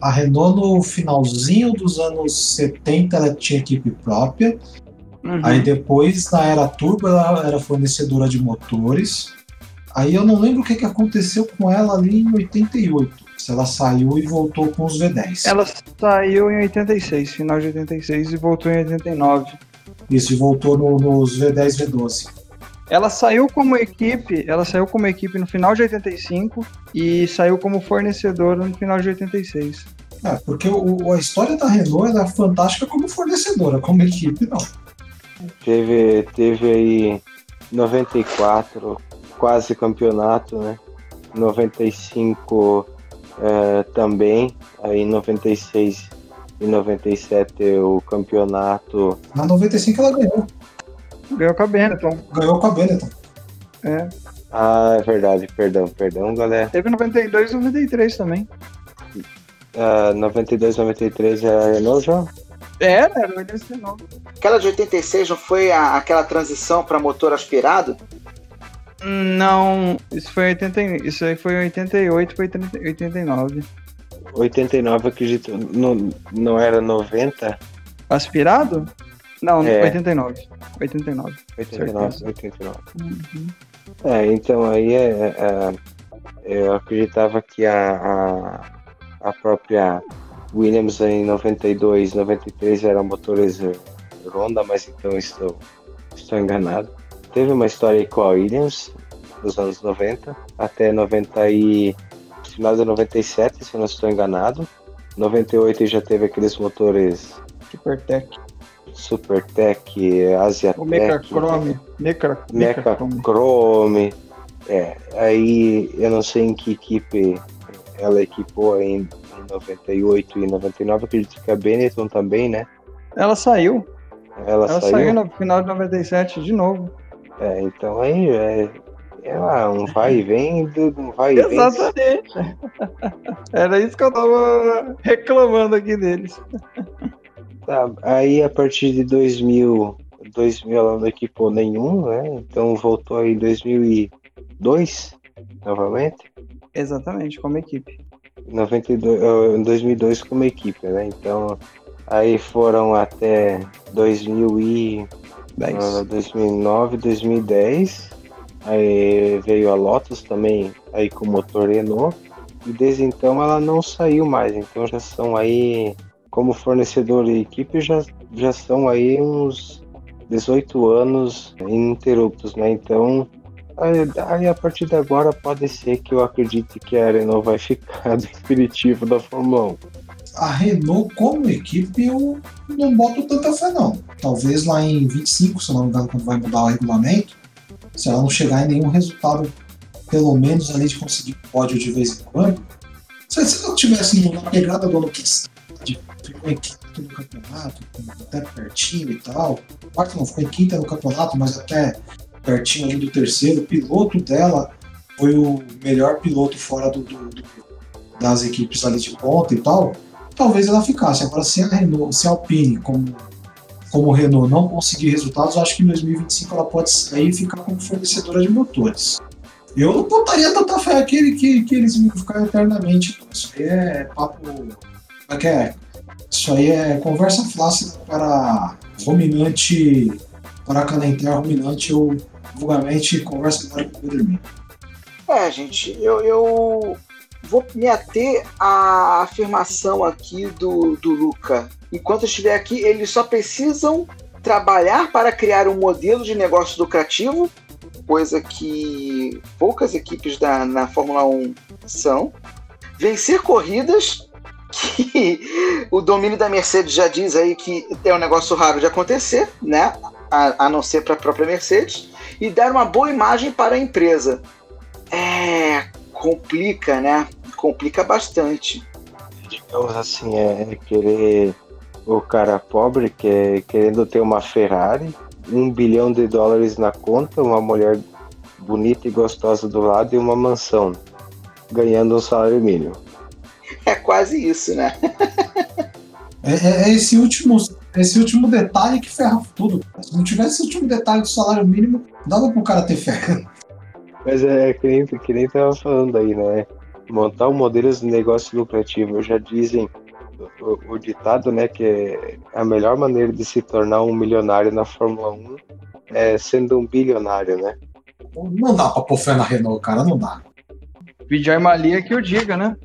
A Renault, no finalzinho dos anos 70, ela tinha equipe própria. Uhum. Aí depois, na era turbo, ela era fornecedora de motores. Aí eu não lembro o que, que aconteceu com ela ali em 88. Se ela saiu e voltou com os V10. Ela saiu em 86, final de 86, e voltou em 89. Isso, e voltou no- nos V10, V12. Ela saiu como equipe, ela saiu como equipe no final de 85 e saiu como fornecedora no final de 86. É, porque o- a história da Renault é fantástica como fornecedora, como equipe, não. Teve, teve aí 94, quase campeonato, né? 95 eh, também, aí 96 e 97 o campeonato. Na 95 ela ganhou. Ganhou com a Benetton. Ganhou com a Benetton. É. Ah, é verdade, perdão, perdão, galera. Teve 92 e 93 também. Ah, 92, 93 era a Renault já? Era, era o 89. Aquela de 86 não foi a- aquela transição para motor aspirado? Não, isso foi 80, isso aí foi em 88, foi 30 89. 89, acredito, não, não era 90? Aspirado? Não, É. 89. 89. 89, Certeza. 89. Uhum. É, então aí é, é, eu acreditava que a, a, a própria Williams em 92, 93 eram motores Honda, mas então estou, estou enganado. Teve uma história com a Williams dos anos 90 até 97, final de 97, se eu não estou enganado. 98 já teve aqueles motores Supertech. Supertech, Asiatech. O Mechachrome. Mecha, Mechachrome. Mechachrome. É, aí eu não sei em que equipe ela equipou em, em 98 e 99, acredito que a Benetton também, né? Ela saiu. Ela, Ela saiu. saiu no final de 97 de novo. É, então aí é, é lá, um vai e vem, do- um vai e vem. Exatamente. Era isso que eu tava reclamando aqui deles. Tá, aí a partir de 2000, 2000 ela não equipou nenhum, né? Então voltou aí em 2002, novamente. Exatamente, como equipe. 92, eh, em 2002 como equipe, né? Então aí foram até 2000 e 10. ah, 2009, 2010. Aí veio a Lotus também aí com motor Renault e desde então ela não saiu mais. Então já são aí como fornecedor e equipe já já são aí uns 18 anos ininterruptos, né? Então aí, a partir de agora pode ser que eu acredite que a Renault vai ficar definitivo da Fórmula 1. A Renault, como equipe, eu não boto tanta fé, não. Talvez lá em 25, se não me engano, quando vai mudar o regulamento, se ela não chegar em nenhum resultado, pelo menos ali de conseguir pódio de vez em quando. Se, ela tivesse na pegada do ano passado, de- ficou em quinto no campeonato, até pertinho e tal. Quarto não, ficou em quinta no campeonato, mas até pertinho ali do terceiro. O piloto dela foi o melhor piloto fora do- do- do das equipes ali de ponta e tal talvez ela ficasse. Agora, se a Renault, se a Alpine, como, como Renault, não conseguir resultados, acho que em 2025 ela pode sair e ficar como fornecedora de motores. Eu não botaria tanta fé que, ele- que, que eles vão ficar eternamente. Isso aí é papo. Que é? Isso aí é conversa flácida para ruminante, para acalentar ruminante ou vulgarmente conversa para dormir. É, gente, eu, eu vou me ater à afirmação aqui do, do Luca. Enquanto estiver aqui, eles só precisam trabalhar para criar um modelo de negócio lucrativo, coisa que poucas equipes da, na Fórmula 1 são. Vencer corridas, que o domínio da Mercedes já diz aí que é um negócio raro de acontecer, né? A, a não ser para a própria Mercedes, e dar uma boa imagem para a empresa. É. complica, né? Complica bastante. digamos assim, é querer o cara pobre que é querendo ter uma Ferrari, um bilhão de dólares na conta, uma mulher bonita e gostosa do lado e uma mansão, ganhando um salário mínimo. É quase isso, né? É, é- é esse último, esse último detalhe que ferra tudo. Se não tivesse esse último detalhe do salário mínimo, dava pro cara ter fé. Mas é que nem, que nem tava falando aí, né? Montar um modelo de negócio lucrativo. Já dizem o, o ditado, né, que é a melhor maneira de se tornar um milionário na Fórmula 1 é sendo um bilionário, né? Não dá pra pôr fé na Renault, cara, não dá. Vijay Malia que eu diga, né?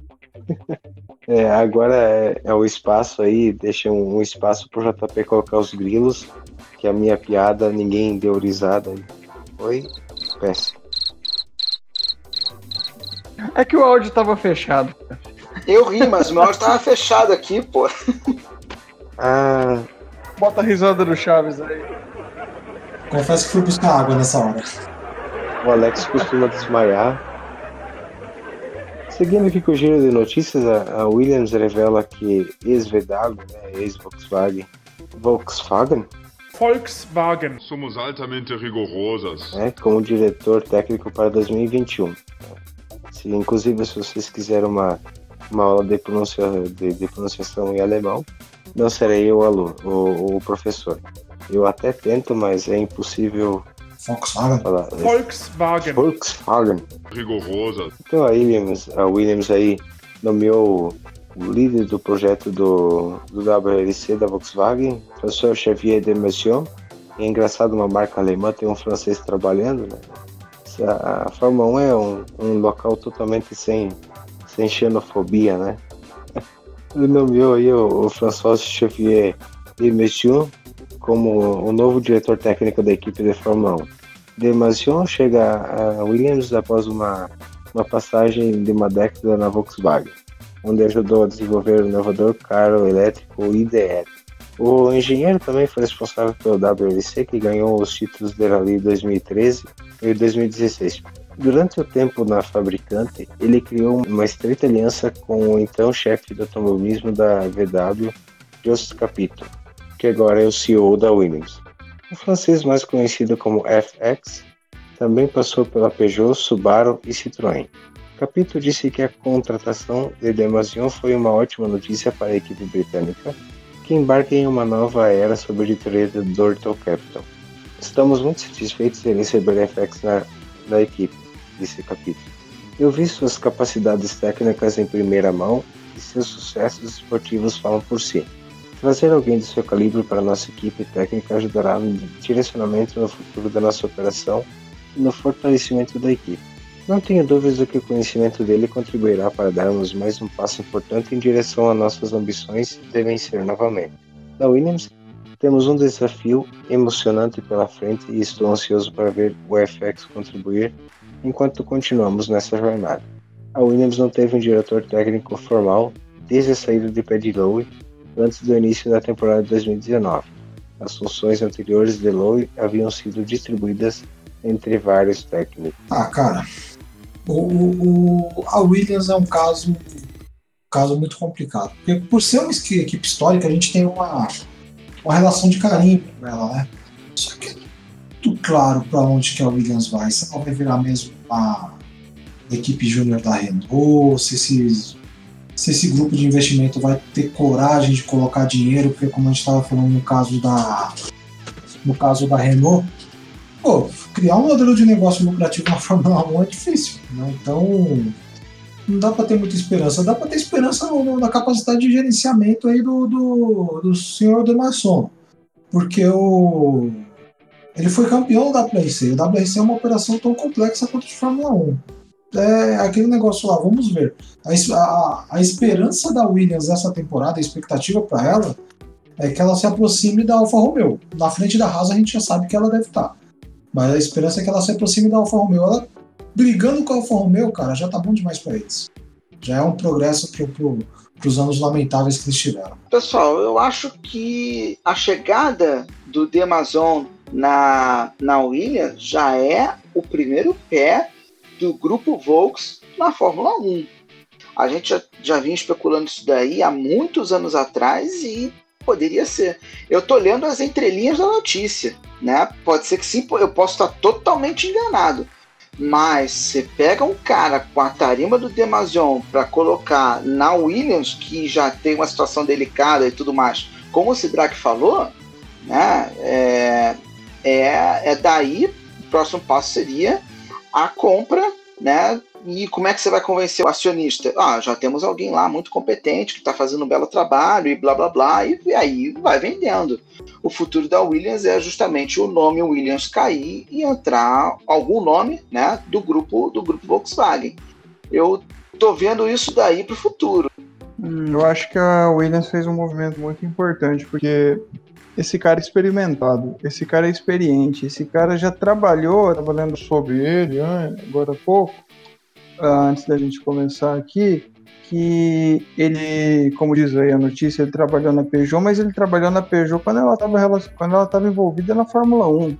É, agora é, é o espaço aí, deixa um, um espaço pro JP colocar os grilos, que a minha piada ninguém deu risada aí. Foi péssimo. É que o áudio tava fechado. Eu ri, mas o meu áudio estava fechado aqui, pô. Ah, Bota a risada do Chaves aí. Confesso que fui buscar água nessa hora. o Alex costuma desmaiar. Seguindo aqui com o giro de notícias, a, Williams revela que ex-VW, né, ex-Volkswagen, Volkswagen, Volkswagen. Somos altamente rigorosas. né, como diretor técnico para 2021. Se, inclusive, se vocês quiserem uma, uma aula de, pronuncia, de, de pronunciação em alemão, não serei eu o aluno, o, o professor. Eu até tento, mas é impossível Volkswagen. Volkswagen. Volkswagen. Rigorosas. Então a Williams, a Williams aí nomeou o líder do projeto do, do WRC da Volkswagen, François Xavier de Mission. É engraçado uma marca alemã ter um francês trabalhando, né? A, a Fórmula 1 é um, um local totalmente sem, sem xenofobia, né? Ele nomeou aí o, o François Xavier de Mission como o novo diretor técnico da equipe de Fórmula 1. De Mission chega a Williams após uma uma passagem de uma década na Volkswagen, onde ajudou a desenvolver o inovador carro elétrico IDE. O engenheiro também foi responsável pelo WRC, que ganhou os títulos de Rally 2013 e 2016. Durante o tempo na fabricante, ele criou uma estreita aliança com o então chefe de automobilismo da VW, Joseph Capito, que agora é o CEO da Williams. O francês mais conhecido como FX também passou pela Peugeot, Subaru e Citroën. Capito disse que a contratação de Demasion foi uma ótima notícia para a equipe britânica, que embarca em uma nova era sob a editoria do Dortal Capital. Estamos muito satisfeitos em receber FX na, na equipe, disse Capito. Eu vi suas capacidades técnicas em primeira mão e seus sucessos esportivos falam por si. Trazer alguém de seu calibre para nossa equipe técnica ajudará no direcionamento no futuro da nossa operação e no fortalecimento da equipe. Não tenha dúvidas de que o conhecimento dele contribuirá para darmos mais um passo importante em direção a nossas ambições de vencer novamente. Da Williams, temos um desafio emocionante pela frente e estou ansioso para ver o FX contribuir enquanto continuamos nessa jornada. A Williams não teve um diretor técnico formal desde a saída de Paddy Lowe antes do início da temporada de 2019. As funções anteriores de Lowe haviam sido distribuídas entre vários técnicos. Ah, cara, o, o, a Williams é um caso, caso muito complicado. Porque por ser uma equipe histórica, a gente tem uma, uma relação de carinho com ela, né? Só que é muito claro para onde que a Williams vai. Se ela vai virar mesmo uma equipe júnior da Renault, se esses se esse grupo de investimento vai ter coragem de colocar dinheiro, porque como a gente estava falando no caso da no caso da Renault, pô, criar um modelo de negócio lucrativo na Fórmula 1 é difícil, né? Então não dá para ter muita esperança, dá para ter esperança no, na capacidade de gerenciamento aí do, do, do senhor Demarson, porque o ele foi campeão da WRC, o WRC é uma operação tão complexa quanto de Fórmula 1 é aquele negócio lá, vamos ver. A, a, a esperança da Williams essa temporada, a expectativa para ela, é que ela se aproxime da Alfa Romeo. Na frente da Haas a gente já sabe que ela deve estar. Tá. Mas a esperança é que ela se aproxime da Alfa Romeo. Ela brigando com a Alfa Romeo, cara, já tá bom demais para eles. Já é um progresso pro, pro, pros anos lamentáveis que eles tiveram. Pessoal, eu acho que a chegada do Demazon na, na Williams já é o primeiro pé do grupo Volks na Fórmula 1. A gente já, já vinha especulando isso daí há muitos anos atrás e poderia ser. Eu tô lendo as entrelinhas da notícia, né? Pode ser que sim, eu posso estar totalmente enganado. Mas você pega um cara com a tarima do Demazion para colocar na Williams, que já tem uma situação delicada e tudo mais, como o Sidraque falou, né? É, é, é daí o próximo passo seria a compra, né? E como é que você vai convencer o acionista? Ah, já temos alguém lá muito competente que está fazendo um belo trabalho e blá blá blá, e, e aí vai vendendo. O futuro da Williams é justamente o nome Williams cair e entrar algum nome, né, do grupo do grupo Volkswagen. Eu tô vendo isso daí para o futuro. Hum, eu acho que a Williams fez um movimento muito importante, porque esse cara é experimentado, esse cara é experiente, esse cara já trabalhou, trabalhando sobre ele né, agora há pouco, ah, antes da gente começar aqui, que ele, como diz aí a notícia, ele trabalhou na Peugeot, mas ele trabalhou na Peugeot quando ela estava quando ela estava envolvida na Fórmula 1.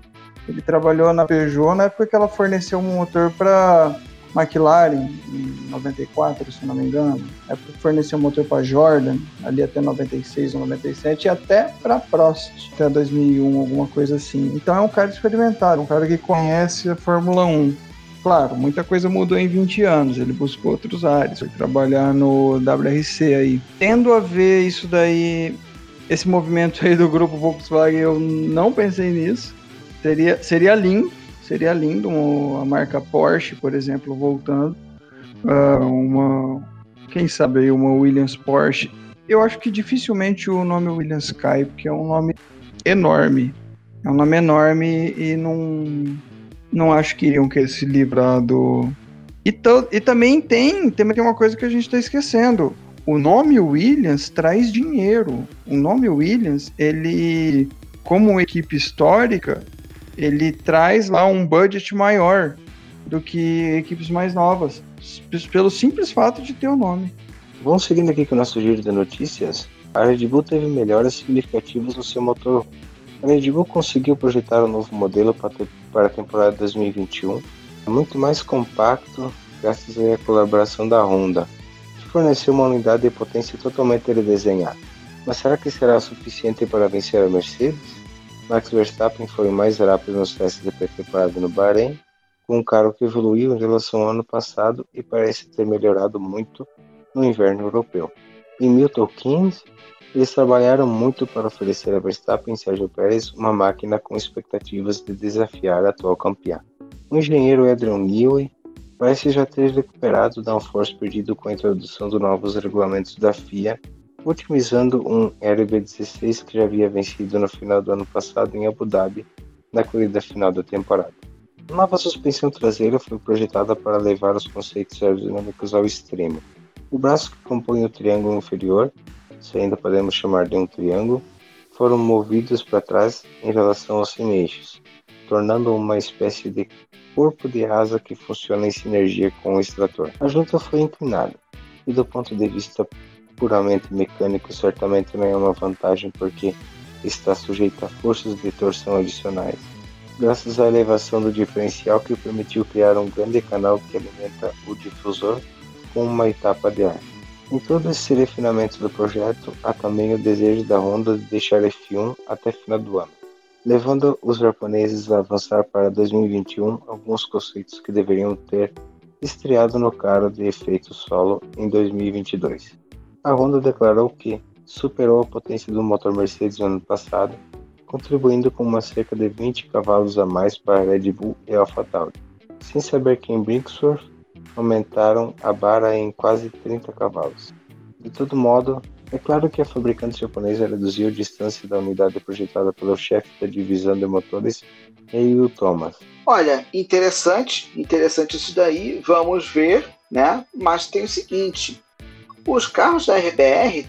Ele trabalhou na Peugeot na época que ela forneceu um motor para McLaren em 94, se não me engano. É forneceu motor para Jordan, ali até 96 ou 97, e até para Prost, até 2001, alguma coisa assim. Então é um cara experimentado, um cara que conhece a Fórmula 1. Claro, muita coisa mudou em 20 anos, ele buscou outros ares, foi trabalhar no WRC aí. Tendo a ver isso daí, esse movimento aí do grupo Volkswagen, eu não pensei nisso. Seria, seria lindo, Seria lindo uma, a marca Porsche, por exemplo, voltando. Uh, uma, quem sabe aí, uma Williams Porsche. Eu acho que dificilmente o nome Williams cai, porque é um nome enorme. É um nome enorme e não, não acho que iriam querer se livrar do. E, to, e também tem, tem uma coisa que a gente está esquecendo. O nome Williams traz dinheiro. O nome Williams, ele, como equipe histórica, ele traz lá um budget maior. do que equipes mais novas, pelo simples fato de ter o nome. Vamos seguindo aqui com o nosso giro de notícias. A Red Bull teve melhoras significativas no seu motor. A Red Bull conseguiu projetar um novo modelo para a temporada 2021, muito mais compacto graças à colaboração da Honda, que forneceu uma unidade de potência totalmente redesenhada. Mas será que será suficiente para vencer a Mercedes? Max Verstappen foi o mais rápido nos testes de pré-temporada no Bahrein, com um carro que evoluiu em relação ao ano passado e parece ter melhorado muito no inverno europeu. Em Milton Keynes, eles trabalharam muito para oferecer a Verstappen e Sérgio Pérez uma máquina com expectativas de desafiar a atual campeã. O engenheiro Adrian Newey parece já ter recuperado o downforce perdido com a introdução dos novos regulamentos da FIA, otimizando um RB16 que já havia vencido no final do ano passado em Abu Dhabi, na corrida final da temporada. A nova suspensão traseira foi projetada para levar os conceitos aerodinâmicos ao extremo. O braço que compõe o triângulo inferior, se ainda podemos chamar de um triângulo, foram movidos para trás em relação aos eixos, tornando uma espécie de corpo de asa que funciona em sinergia com o extrator. A junta foi inclinada, e do ponto de vista puramente mecânico, certamente não é uma vantagem porque está sujeita a forças de torção adicionais, graças à elevação do diferencial que permitiu criar um grande canal que alimenta o difusor com uma etapa de ar. Em todo esse refinamento do projeto, há também o desejo da Honda de deixar F1 até final do ano levando os japoneses a avançar para 2021 alguns conceitos que deveriam ter estreado no carro de efeito solo em 2022. A Honda declarou que superou a potência do motor Mercedes no ano passado, contribuindo com uma cerca de 20 cavalos a mais para a Red Bull e AlphaTauri. Sem saber que em Brinkworth aumentaram a barra em quase 30 cavalos. De todo modo, é claro que a fabricante japonesa reduziu a distância da unidade projetada pelo chefe da divisão de motores, Eiyu Thomas. Olha, interessante, interessante isso daí, vamos ver, né? Mas tem o seguinte: os carros da RBR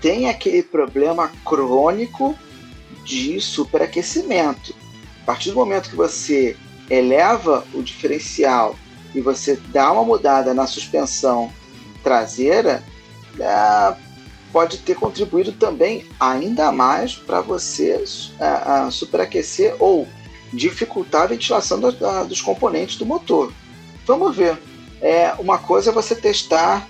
têm aquele problema crônico de superaquecimento. A partir do momento que você eleva o diferencial e você dá uma mudada na suspensão traseira, é, pode ter contribuído também ainda mais para você uh, uh, superaquecer ou dificultar a ventilação do, uh, dos componentes do motor. Vamos ver. É, uma coisa é você testar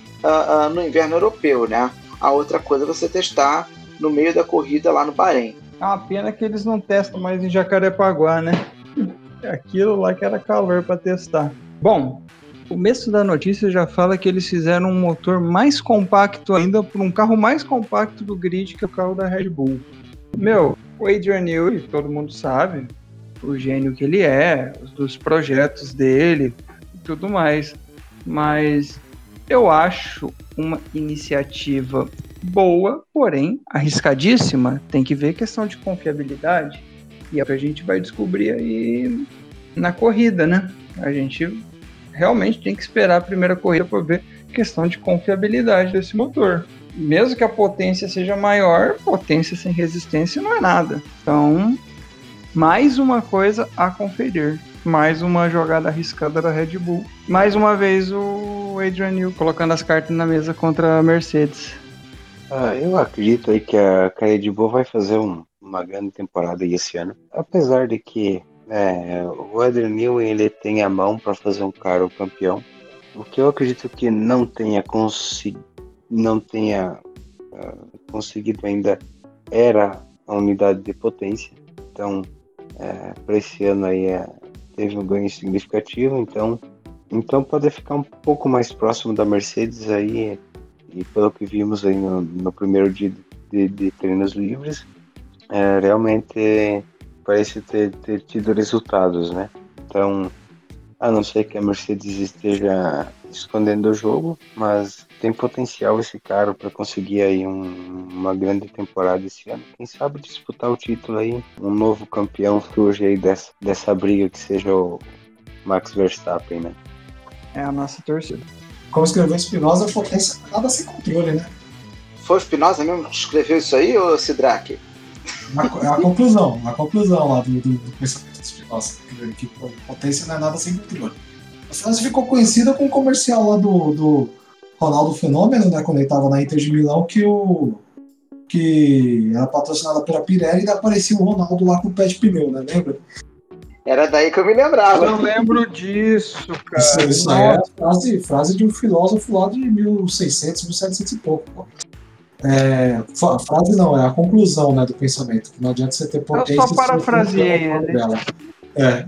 no inverno europeu, né? A outra coisa é você testar no meio da corrida lá no Bahrein. É uma pena que eles não testam mais em Jacarepaguá, né? Aquilo lá que era calor para testar. Bom, o começo da notícia já fala que eles fizeram um motor mais compacto ainda por um carro mais compacto do grid que o carro da Red Bull. Meu, o Adrian Newey, todo mundo sabe, o gênio que ele é, dos projetos dele tudo mais. Mas eu acho uma iniciativa boa, porém arriscadíssima. Tem que ver questão de confiabilidade. E é o que a gente vai descobrir aí na corrida, né? A gente realmente tem que esperar a primeira corrida para ver questão de confiabilidade desse motor. Mesmo que a potência seja maior, potência sem resistência não é nada. Então, mais uma coisa a conferir. Mais uma jogada arriscada da Red Bull. Mais uma vez o Adrian Newey colocando as cartas na mesa contra a Mercedes. Ah, eu acredito aí que a Red Bull vai fazer um, uma grande temporada esse ano. Apesar de que é, o Adrian Newey ele tem a mão para fazer um cara o campeão. O que eu acredito que não tenha conseguido, não tenha uh, conseguido ainda era a unidade de potência. Então, é, para esse ano aí é, teve um ganho significativo. Então, então pode ficar um pouco mais próximo da Mercedes aí e pelo que vimos aí no, no primeiro dia de, de treinos livres, é, realmente parece ter, ter tido resultados, né? Então, a não ser que a Mercedes esteja escondendo o jogo, mas tem potencial esse cara para conseguir aí um, uma grande temporada esse ano. Quem sabe disputar o título aí, um novo campeão surge aí dessa, dessa briga que seja o Max Verstappen, né? É a nossa torcida. Como escreveu Espinosa, potência nada sem controle, né? Foi Espinosa mesmo que escreveu isso aí, ou Sidraque? É a conclusão, a conclusão lá do, do, do pensamento de Spinoza, que potência não é nada sem controle. A frase ficou conhecida com o comercial lá do, do Ronaldo Fenômeno, né? Quando ele tava na Inter de Milão, que o. que era patrocinada pela Pirelli e aparecia o Ronaldo lá com o pé de pneu, né? Lembra? Era daí que eu me Eu lembrava. não lembro disso, cara. Isso, isso aí é frase, frase de um filósofo lá de 1600, 1700 e pouco. pô. É, frase não, é a conclusão né, do pensamento. que Não adianta você ter potência. só se você parafraseei ele. É.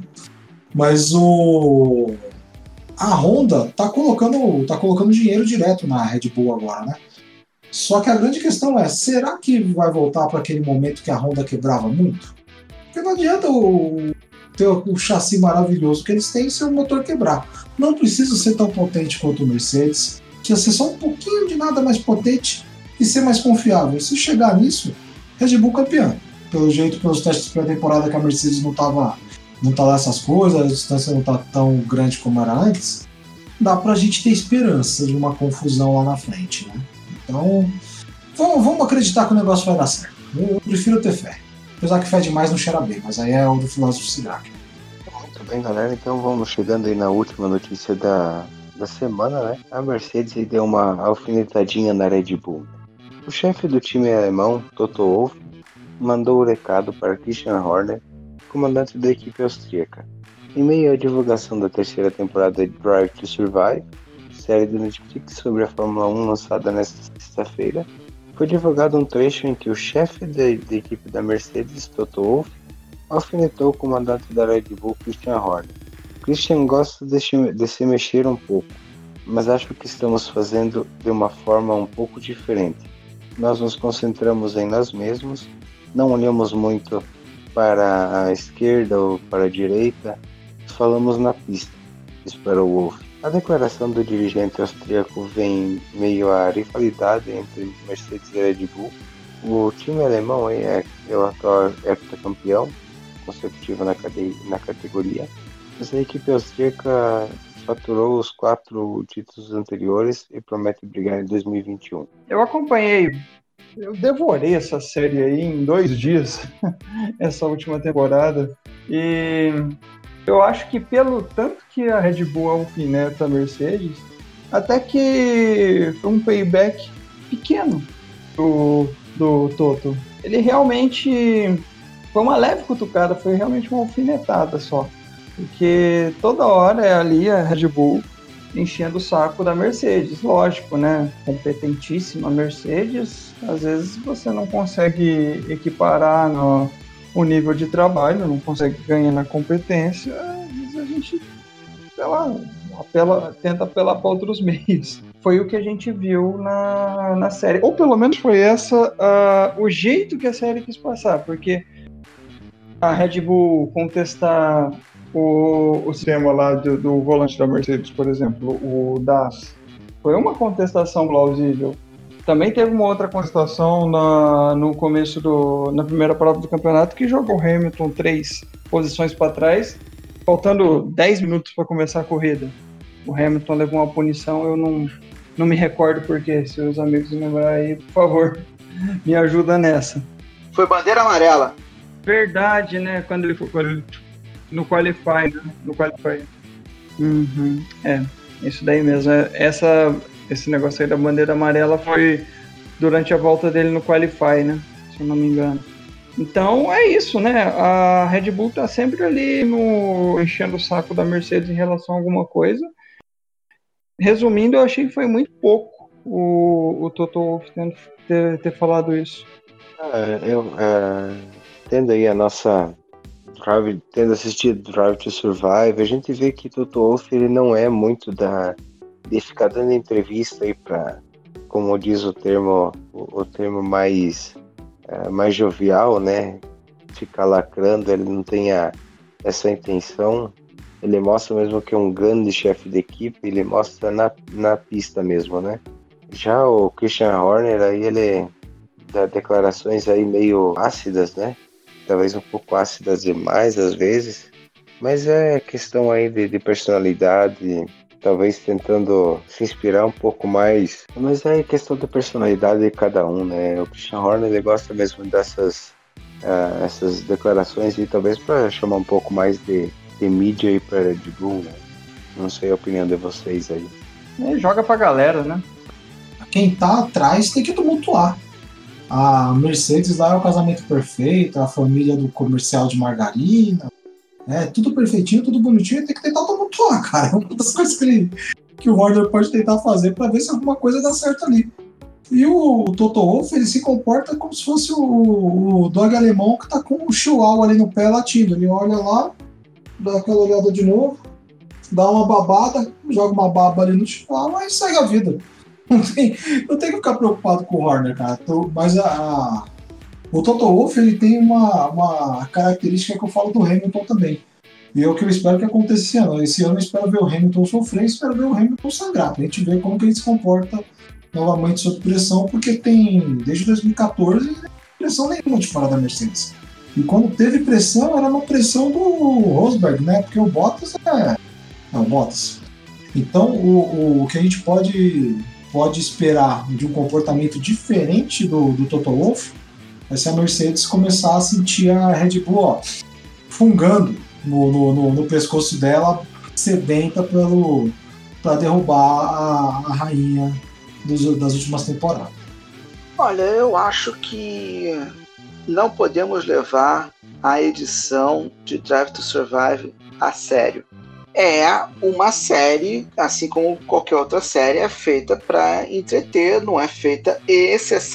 Mas o. A Honda tá colocando, tá colocando dinheiro direto na Red Bull agora, né? Só que a grande questão é, será que vai voltar para aquele momento que a Honda quebrava muito? Porque não adianta o, ter o chassi maravilhoso que eles têm se o motor quebrar. Não precisa ser tão potente quanto o Mercedes, precisa ser só um pouquinho de nada mais potente e ser mais confiável. Se chegar nisso, Red Bull campeão. Pelo jeito, pelos testes pré-temporada que a Mercedes não tava, não tá lá essas coisas, a distância não tá tão grande como era antes, dá pra gente ter esperança de uma confusão lá na frente, né? Então, vamos, vamos acreditar que o negócio vai dar certo. Eu, eu prefiro ter fé. Apesar que fé demais não cheira mas aí é o do filósofo Sidraque. Muito bem, galera. Então vamos chegando aí na última notícia da, da semana, né? A Mercedes deu uma alfinetadinha na Red Bull. O chefe do time alemão, Toto Wolff, mandou o recado para Christian Horner, comandante da equipe austríaca. Em meio à divulgação da terceira temporada de Drive to Survive, série do Netflix sobre a Fórmula 1 lançada nesta sexta-feira, foi divulgado um trecho em que o chefe da, equipe da Mercedes, Toto Wolff, alfinetou o comandante da Red Bull, Christian Horner. Christian gosta de, se- de se mexer um pouco, mas acho que estamos fazendo de uma forma um pouco diferente. Nós nos concentramos em nós mesmos, não olhamos muito para a esquerda ou para a direita, falamos na pista, esperou Wolff. A declaração do dirigente austríaco vem meio à rivalidade entre Mercedes e Red Bull. O time alemão é, é o atual heptacampeão consecutivo na, na categoria, mas a equipe austríaca faturou os quatro títulos anteriores e promete brigar em 2021. Eu acompanhei, eu devorei essa série aí em dois dias, essa última temporada. E eu acho que pelo tanto que a Red Bull alfineta a Mercedes, até que foi um payback pequeno do, do Toto. Ele realmente foi uma leve cutucada, foi realmente uma alfinetada só. Porque toda hora é ali a Red Bull enchendo o saco da Mercedes, lógico, né? Competentíssima Mercedes, às vezes você não consegue equiparar no, o nível de trabalho, não consegue ganhar na competência, a gente, lá, apela, tenta apelar para outros meios. Foi o que a gente viu na, na série, ou pelo menos foi essa ah, o jeito que a série quis passar, porque a Red Bull contestar o, o sistema lá do, do volante da Mercedes, por exemplo, o DAS, foi uma contestação plausível. Também teve uma outra contestação na, no começo do, na primeira prova do campeonato que jogou o Hamilton três posições para trás, faltando 10 minutos para começar a corrida. O Hamilton levou uma punição, eu não, não me recordo porque, se os amigos lembrarem aí, por favor, me ajuda nessa. Foi bandeira amarela. Verdade, né? Quando ele foi no Qualify, né? No Qualify. Uhum, é, isso daí mesmo. É, Essa, esse negócio aí da bandeira amarela foi durante a volta dele no Qualify, né? Se eu não me engano. Então é isso, né? A Red Bull tá sempre ali no enchendo o saco da Mercedes em relação a alguma coisa. Resumindo, eu achei que foi muito pouco o, o Toto Wolff ter, ter falado isso. É, eu é, tendo aí a nossa Drive, tendo assistido Drive to Survive, a gente vê que Toto Wolff ele não é muito da de ficar dando entrevista aí para, como diz o termo, o, termo mais é, mais jovial, né? Ficar lacrando, ele não tem a, essa intenção. Ele mostra mesmo que é um grande chefe de equipe, ele mostra na, na pista mesmo, né? Já o Christian Horner aí ele dá declarações aí meio ácidas, né? Talvez um pouco ácidas demais às vezes, mas é questão aí de, de personalidade, talvez tentando se inspirar um pouco mais. Mas é questão da personalidade de cada um, né? O Christian Horner ele gosta mesmo dessas ah, essas declarações e talvez para chamar um pouco mais de, de mídia aí para Red Bull, né? Não sei a opinião de vocês aí. É, joga pra galera, né? Quem tá atrás tem que tumultuar. A Mercedes lá é o casamento perfeito, a família do comercial de margarina. É tudo perfeitinho, tudo bonitinho, tem que tentar tumultuar, cara. É uma das coisas que, ele- que o Horner pode tentar fazer pra ver se alguma coisa dá certo ali. E o Toto Wolff, ele se comporta como se fosse o, o dog alemão que tá com o chihuahua ali no pé latindo. Ele olha lá, dá aquela olhada de novo, dá uma babada, joga uma baba ali no chihuahua e segue a vida. Não tem, não tem que ficar preocupado com o Horner, cara. Tô- Mas a, a- o Toto Wolff, ele tem uma, uma característica que eu falo do Hamilton também. E é o que eu espero que aconteça esse ano. Esse ano eu espero ver o Hamilton sofrer, espero ver o Hamilton sangrar, pra gente ver como que ele se comporta novamente sob pressão, porque tem, desde 2014, não pressão nenhuma de fora da Mercedes. E quando teve pressão, era uma pressão do Rosberg, né? Porque o Bottas é, é o Bottas. Então, o, o, o que a gente pode, pode esperar de um comportamento diferente do, do Toto Wolff é se a Mercedes começar a sentir a Red Bull ó, fungando no, no, no, no pescoço dela, sedenta para derrubar a, a rainha dos- das últimas temporadas. Olha, eu acho que não podemos levar a edição de Drive to Survive a sério. É uma série, assim como qualquer outra série, é feita para entreter, não é feita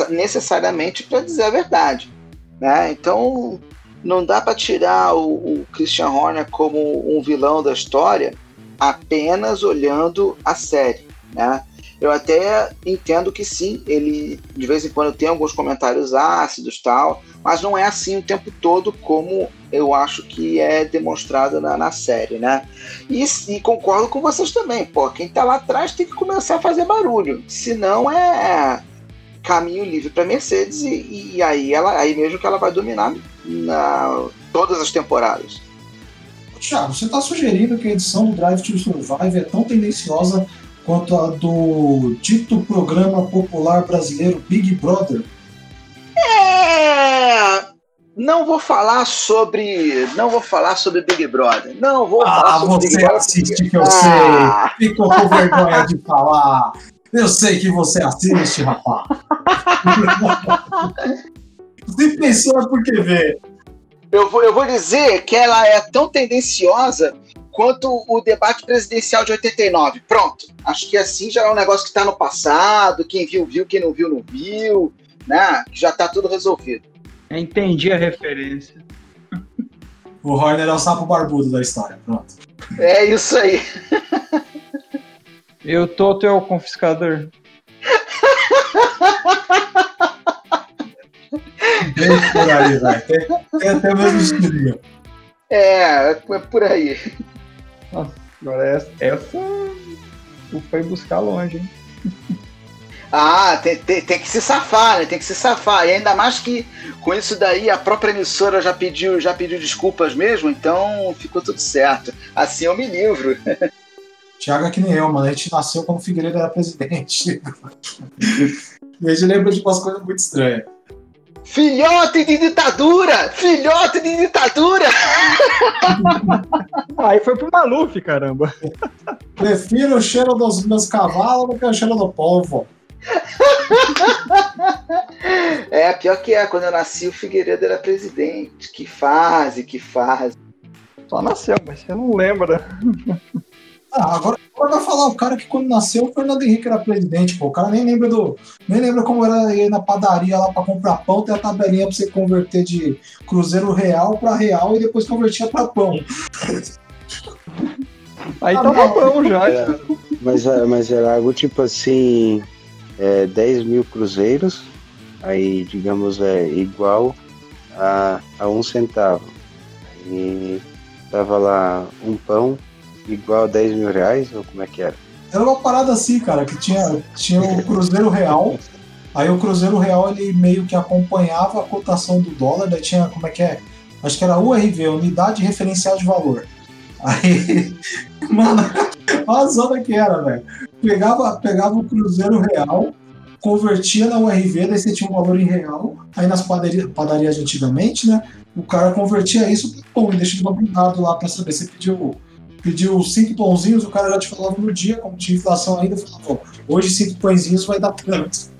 necessariamente para dizer a verdade. Né? Então, não dá para tirar o, o Christian Horner como um vilão da história apenas olhando a série. Né? Eu até entendo que sim, ele de vez em quando tem alguns comentários ácidos tal, mas não é assim o tempo todo como eu acho que é demonstrado na, na série, né? E, e concordo com vocês também, pô, quem tá lá atrás tem que começar a fazer barulho, senão é caminho livre para Mercedes e, e aí ela aí mesmo que ela vai dominar na, todas as temporadas. Thiago, você está sugerindo que a edição do Drive to Survive é tão tendenciosa quanto a do dito programa popular brasileiro Big Brother? É, não vou falar sobre, não vou falar sobre Big Brother. Não vou falar Ah, sobre Big você assiste que eu Ah. sei. Ficou com vergonha de falar. Eu sei que você assiste, rapaz. Se pensou é porque vê. Eu vou, eu vou dizer que ela é tão tendenciosa quanto o debate presidencial de 89. Pronto. Acho que assim já é um negócio que está no passado. Quem viu, viu. Quem não viu, não viu. Né? Já está tudo resolvido. Eu entendi a referência. O Horner é o sapo barbudo da história. Pronto. É isso aí. Eu tô teu confiscador. Bem por aí, velho. Tem, tem até o mesmo estilinho. É, é por aí. Agora essa, essa tu foi buscar longe, hein? Ah, tem, tem, tem que se safar, né? Tem que se safar. E ainda mais que com isso daí a própria emissora já pediu, já pediu desculpas mesmo, então ficou tudo certo. Assim eu me livro. Thiago é que nem eu, mano. A gente nasceu quando o Figueiredo era presidente. e a gente lembra de umas coisas muito estranhas. Filhote de ditadura! Filhote de ditadura! Aí foi pro Maluf, caramba. Prefiro o cheiro dos meus cavalos do que o cheiro do povo. É, pior que é, quando eu nasci o Figueiredo era presidente. Que fase, que fase. Só nasceu, mas você não lembra. Ah, agora, agora vai falar o cara que quando nasceu o Fernando Henrique era presidente, pô. O cara nem lembra do. Nem lembra como era ir na padaria lá pra comprar pão, ter a tabelinha pra você converter de Cruzeiro Real pra Real e depois convertia pra pão. Aí Ah, tava não. bom já. Era- mas, ah, mas era algo tipo assim: é, 10 mil cruzeiros, aí digamos é igual a, a um centavo. E tava lá um pão igual a 10 mil reais, ou como é que era? Era uma parada assim, cara, que tinha, tinha o Cruzeiro Real. Aí o Cruzeiro Real ele meio que acompanhava a cotação do dólar, daí tinha, como é que é? Acho que era URV, Unidade Referencial de Valor. Aí, mano, olha a zona que era, velho. Pegava, pegava o Cruzeiro Real, convertia na URV, daí você tinha um valor em real. Aí nas padarias, padarias de antigamente, né? O cara convertia isso pão e deixava blindado lá pra saber se pediu pediu cinco pãozinhos, o cara já te falava no dia, como tinha inflação ainda, falava, "Ó, hoje cinco pãezinhos vai dar tanto.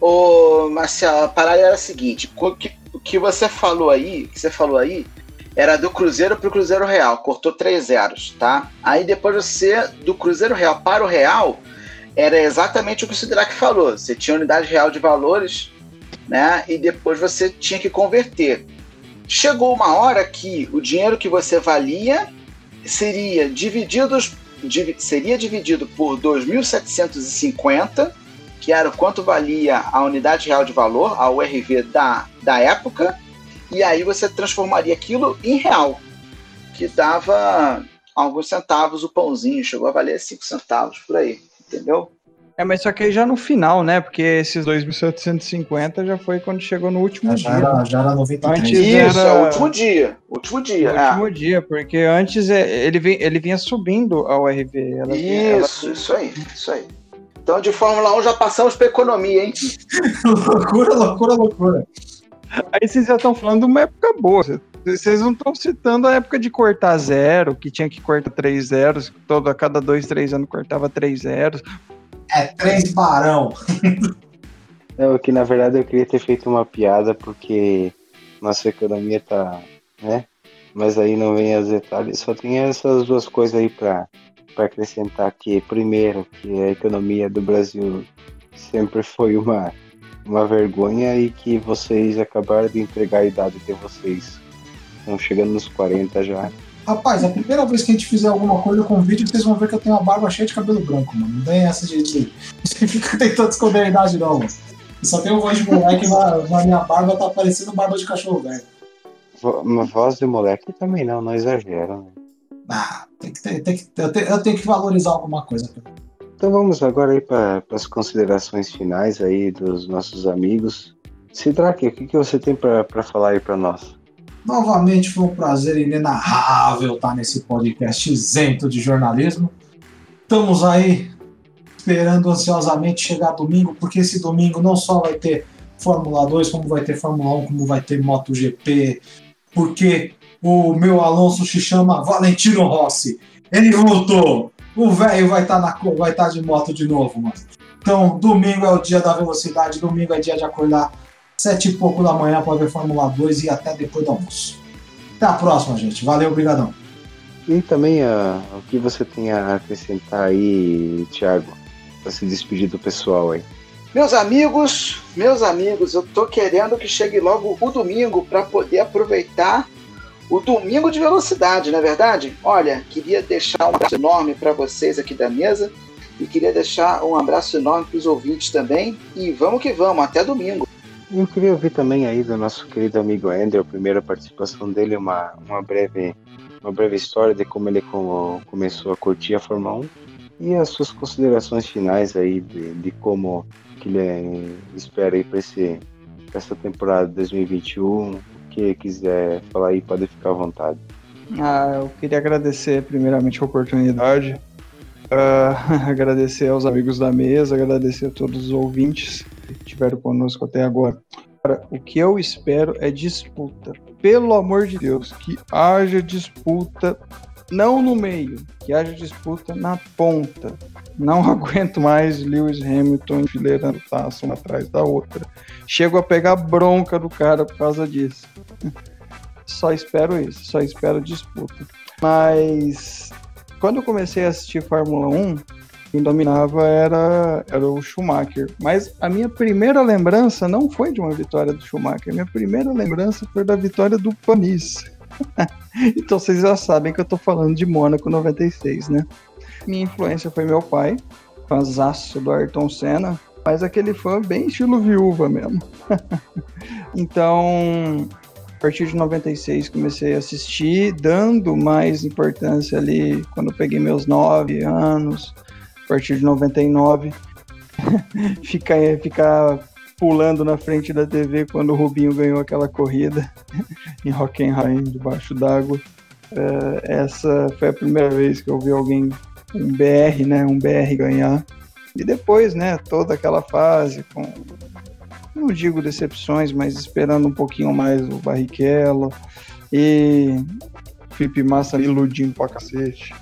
Ô, Marcelo, a parada era a seguinte: o que, o que você falou aí, que você falou aí, era do Cruzeiro pro Cruzeiro Real, cortou três zeros, tá? Aí depois você, do Cruzeiro Real para o Real, era exatamente o que o Sidraque falou. Você tinha unidade real de valores, né? E depois você tinha que converter. Chegou uma hora que o dinheiro que você valia seria divididos, divi- seria dividido por 2.750 que era o quanto valia a unidade real de valor, a URV da, da época, e aí você transformaria aquilo em real, que dava alguns centavos o pãozinho, chegou a valer 5 centavos por aí, entendeu? É, mas só que aí já no final, né? Porque esses 2.750 já foi quando chegou no último Já dia. era, já era 93. Antes Isso, era- é o último dia. Último dia. É. último dia, porque antes é, ele, vem- ele vinha subindo a URV. Ela vinha- ela- Isso, isso aí, isso aí. Então de Fórmula 1 já passamos para economia, hein? loucura, loucura, loucura. Aí vocês já estão falando de uma época boa. Vocês não estão citando a época de cortar zero, que tinha que cortar três zeros, todo, a cada dois, três anos cortava três zeros. É três barão. Não, que na verdade eu queria ter feito uma piada porque nossa economia tá, né? Mas aí não vem os detalhes. Só tem essas duas coisas aí para acrescentar que primeiro que a economia do Brasil sempre foi uma uma vergonha e que vocês acabaram de entregar a idade de vocês. Estão chegando nos 40 já. Rapaz, a primeira vez que a gente fizer alguma coisa com vídeo, vocês vão ver que eu tenho uma barba cheia de cabelo branco, mano. Não tem essa de. de... Você fica tentando esconder a idade, não, mano. Eu só tenho voz de moleque, mas na minha barba tá parecendo barba de cachorro velho. Voz de moleque também não, não exagera, né? Ah, tem que ter, tem que, eu, tenho, eu tenho que valorizar alguma coisa. Então vamos agora aí para as considerações finais aí dos nossos amigos. Sidraque, o que, que você tem para falar aí para nós? Novamente foi um prazer inenarrável estar nesse podcast isento de jornalismo. Estamos aí esperando ansiosamente chegar domingo, porque esse domingo não só vai ter Fórmula 2, como vai ter Fórmula 1, como vai ter MotoGP, porque o meu Alonso se chama Valentino Rossi. Ele voltou! O velho vai estar na co- vai estar de moto de novo, mano. Então, domingo é o dia da velocidade, domingo é dia de acordar sete e pouco da manhã para ver Fórmula 2 e até depois do almoço. Até a próxima, gente. Valeu, obrigadão. E também ah, o que você tem a acrescentar aí, Thiago, para se despedir do pessoal aí. Meus amigos, meus amigos, eu tô querendo que chegue logo o domingo para poder aproveitar o domingo de velocidade, não é verdade? Olha, queria deixar um abraço enorme para vocês aqui da mesa e queria deixar um abraço enorme para os ouvintes também. E vamos que vamos, até domingo. Eu queria ouvir também aí do nosso querido amigo Andrew, a primeira participação dele, uma, uma, breve, uma breve história de como ele como, começou a curtir a Fórmula 1 e as suas considerações finais aí de, de como que ele eh, espera aí para essa temporada 2021. O que quiser falar aí, pode ficar à vontade. Ah, eu queria agradecer primeiramente a oportunidade, ah, agradecer aos amigos da mesa, agradecer a todos os ouvintes que estiveram conosco até agora. Cara, o que eu espero é disputa. Pelo amor de Deus, que haja disputa não no meio, que haja disputa na ponta. Não aguento mais Lewis Hamilton enfileirando taça uma atrás da outra. Chego a pegar bronca do cara por causa disso. Só espero isso, só espero disputa. Mas quando eu comecei a assistir Fórmula 1, quem dominava era, era o Schumacher. Mas a minha primeira lembrança não foi de uma vitória do Schumacher. A minha primeira lembrança foi da vitória do Panis. então vocês já sabem que eu tô falando de Mônaco 96, né? Minha influência foi meu pai, fãzaço do Ayrton Senna, mas aquele fã bem estilo viúva mesmo. então, a partir de 96 comecei a assistir, dando mais importância ali quando eu peguei meus 9 anos, a partir de 99, ficar, ficar pulando na frente da TV quando o Rubinho ganhou aquela corrida em Hockenheim, debaixo d'água. Uh, essa foi a primeira vez que eu vi alguém, um BR, né, um BR ganhar. E depois, né, toda aquela fase com, não digo decepções, mas esperando um pouquinho mais o Barrichello. E Felipe Massa iludindo pra cacete.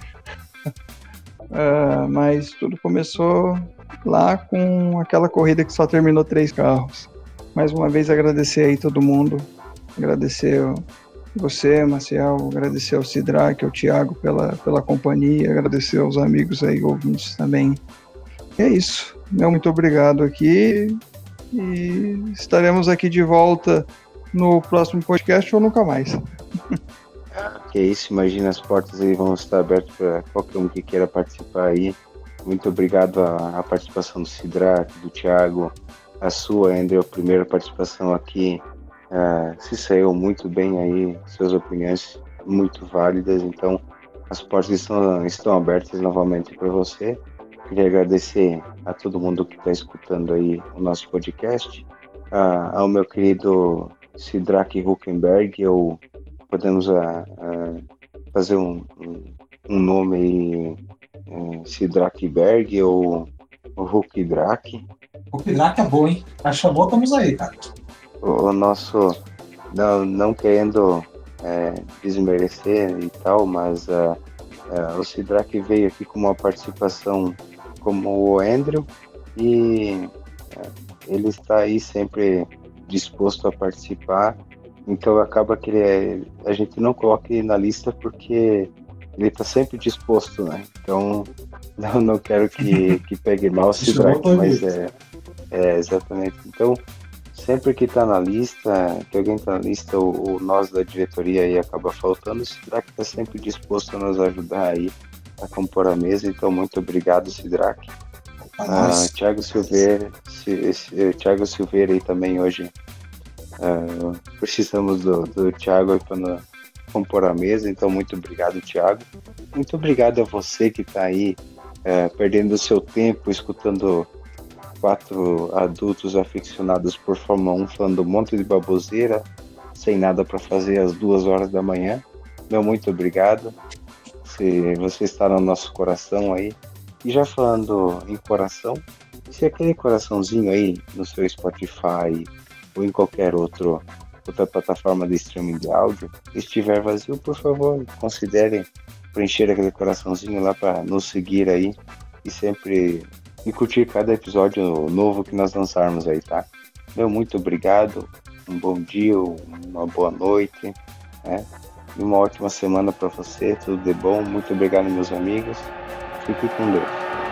É, mas tudo começou lá com aquela corrida que só terminou três carros. Mais uma vez agradecer aí todo mundo, agradecer você, Marcial, agradecer ao Sidraque, ao Thiago pela, pela companhia, agradecer aos amigos aí, ouvintes também. E é isso. Meu muito obrigado aqui e estaremos aqui de volta no próximo podcast ou nunca mais. Que é isso, imagina as portas aí vão estar abertas para qualquer um que queira participar aí. Muito obrigado à participação do Sidraque, do Thiago, a sua, André, a primeira participação aqui. Uh, se saiu muito bem aí, suas opiniões muito válidas, então as portas estão, estão abertas novamente para você. Queria agradecer a todo mundo que está escutando aí o nosso podcast, uh, ao meu querido Sidrak Huckenberg, ou podemos uh, fazer um, um, nome aí, uh, Sidrak Berg ou Huckdrak. Huckdrak é bom, hein? Acha bom, estamos aí, cara. O, o nosso, não, não querendo é, desmerecer e tal, mas uh, uh, o Sidrak veio aqui com uma participação como o Andrew e uh, ele está aí sempre disposto a participar. Então acaba que é, a gente não coloca ele na lista porque ele está sempre disposto, né? Então não, não quero que, que pegue mal o Sidrak, mas é, é, exatamente. Então sempre que está na lista, que alguém está na lista, o, o, nós da diretoria aí acaba faltando, o Sidrak está sempre disposto a nos ajudar aí a compor a mesa, então muito obrigado, Sidrak. Ah, Thiago Silveira, Thiago Silveira aí também hoje. Uh, precisamos do, do Thiago para compor a mesa, então muito obrigado, Thiago. Muito obrigado a você que está aí uh, perdendo o seu tempo escutando quatro adultos aficionados por Fórmula 1 falando um monte de baboseira, sem nada para fazer às duas horas da manhã. Meu muito obrigado. Se você está no nosso coração aí, e já falando em coração, se aquele coraçãozinho aí no seu Spotify ou em qualquer outro, outra plataforma de streaming de áudio estiver vazio, por favor, considere preencher aquele coraçãozinho lá para nos seguir aí e sempre e curtir cada episódio novo que nós lançarmos aí, tá? Meu muito obrigado, um bom dia, uma boa noite, né? E uma ótima semana para você, tudo de bom. Muito obrigado, meus amigos. Fique com Deus.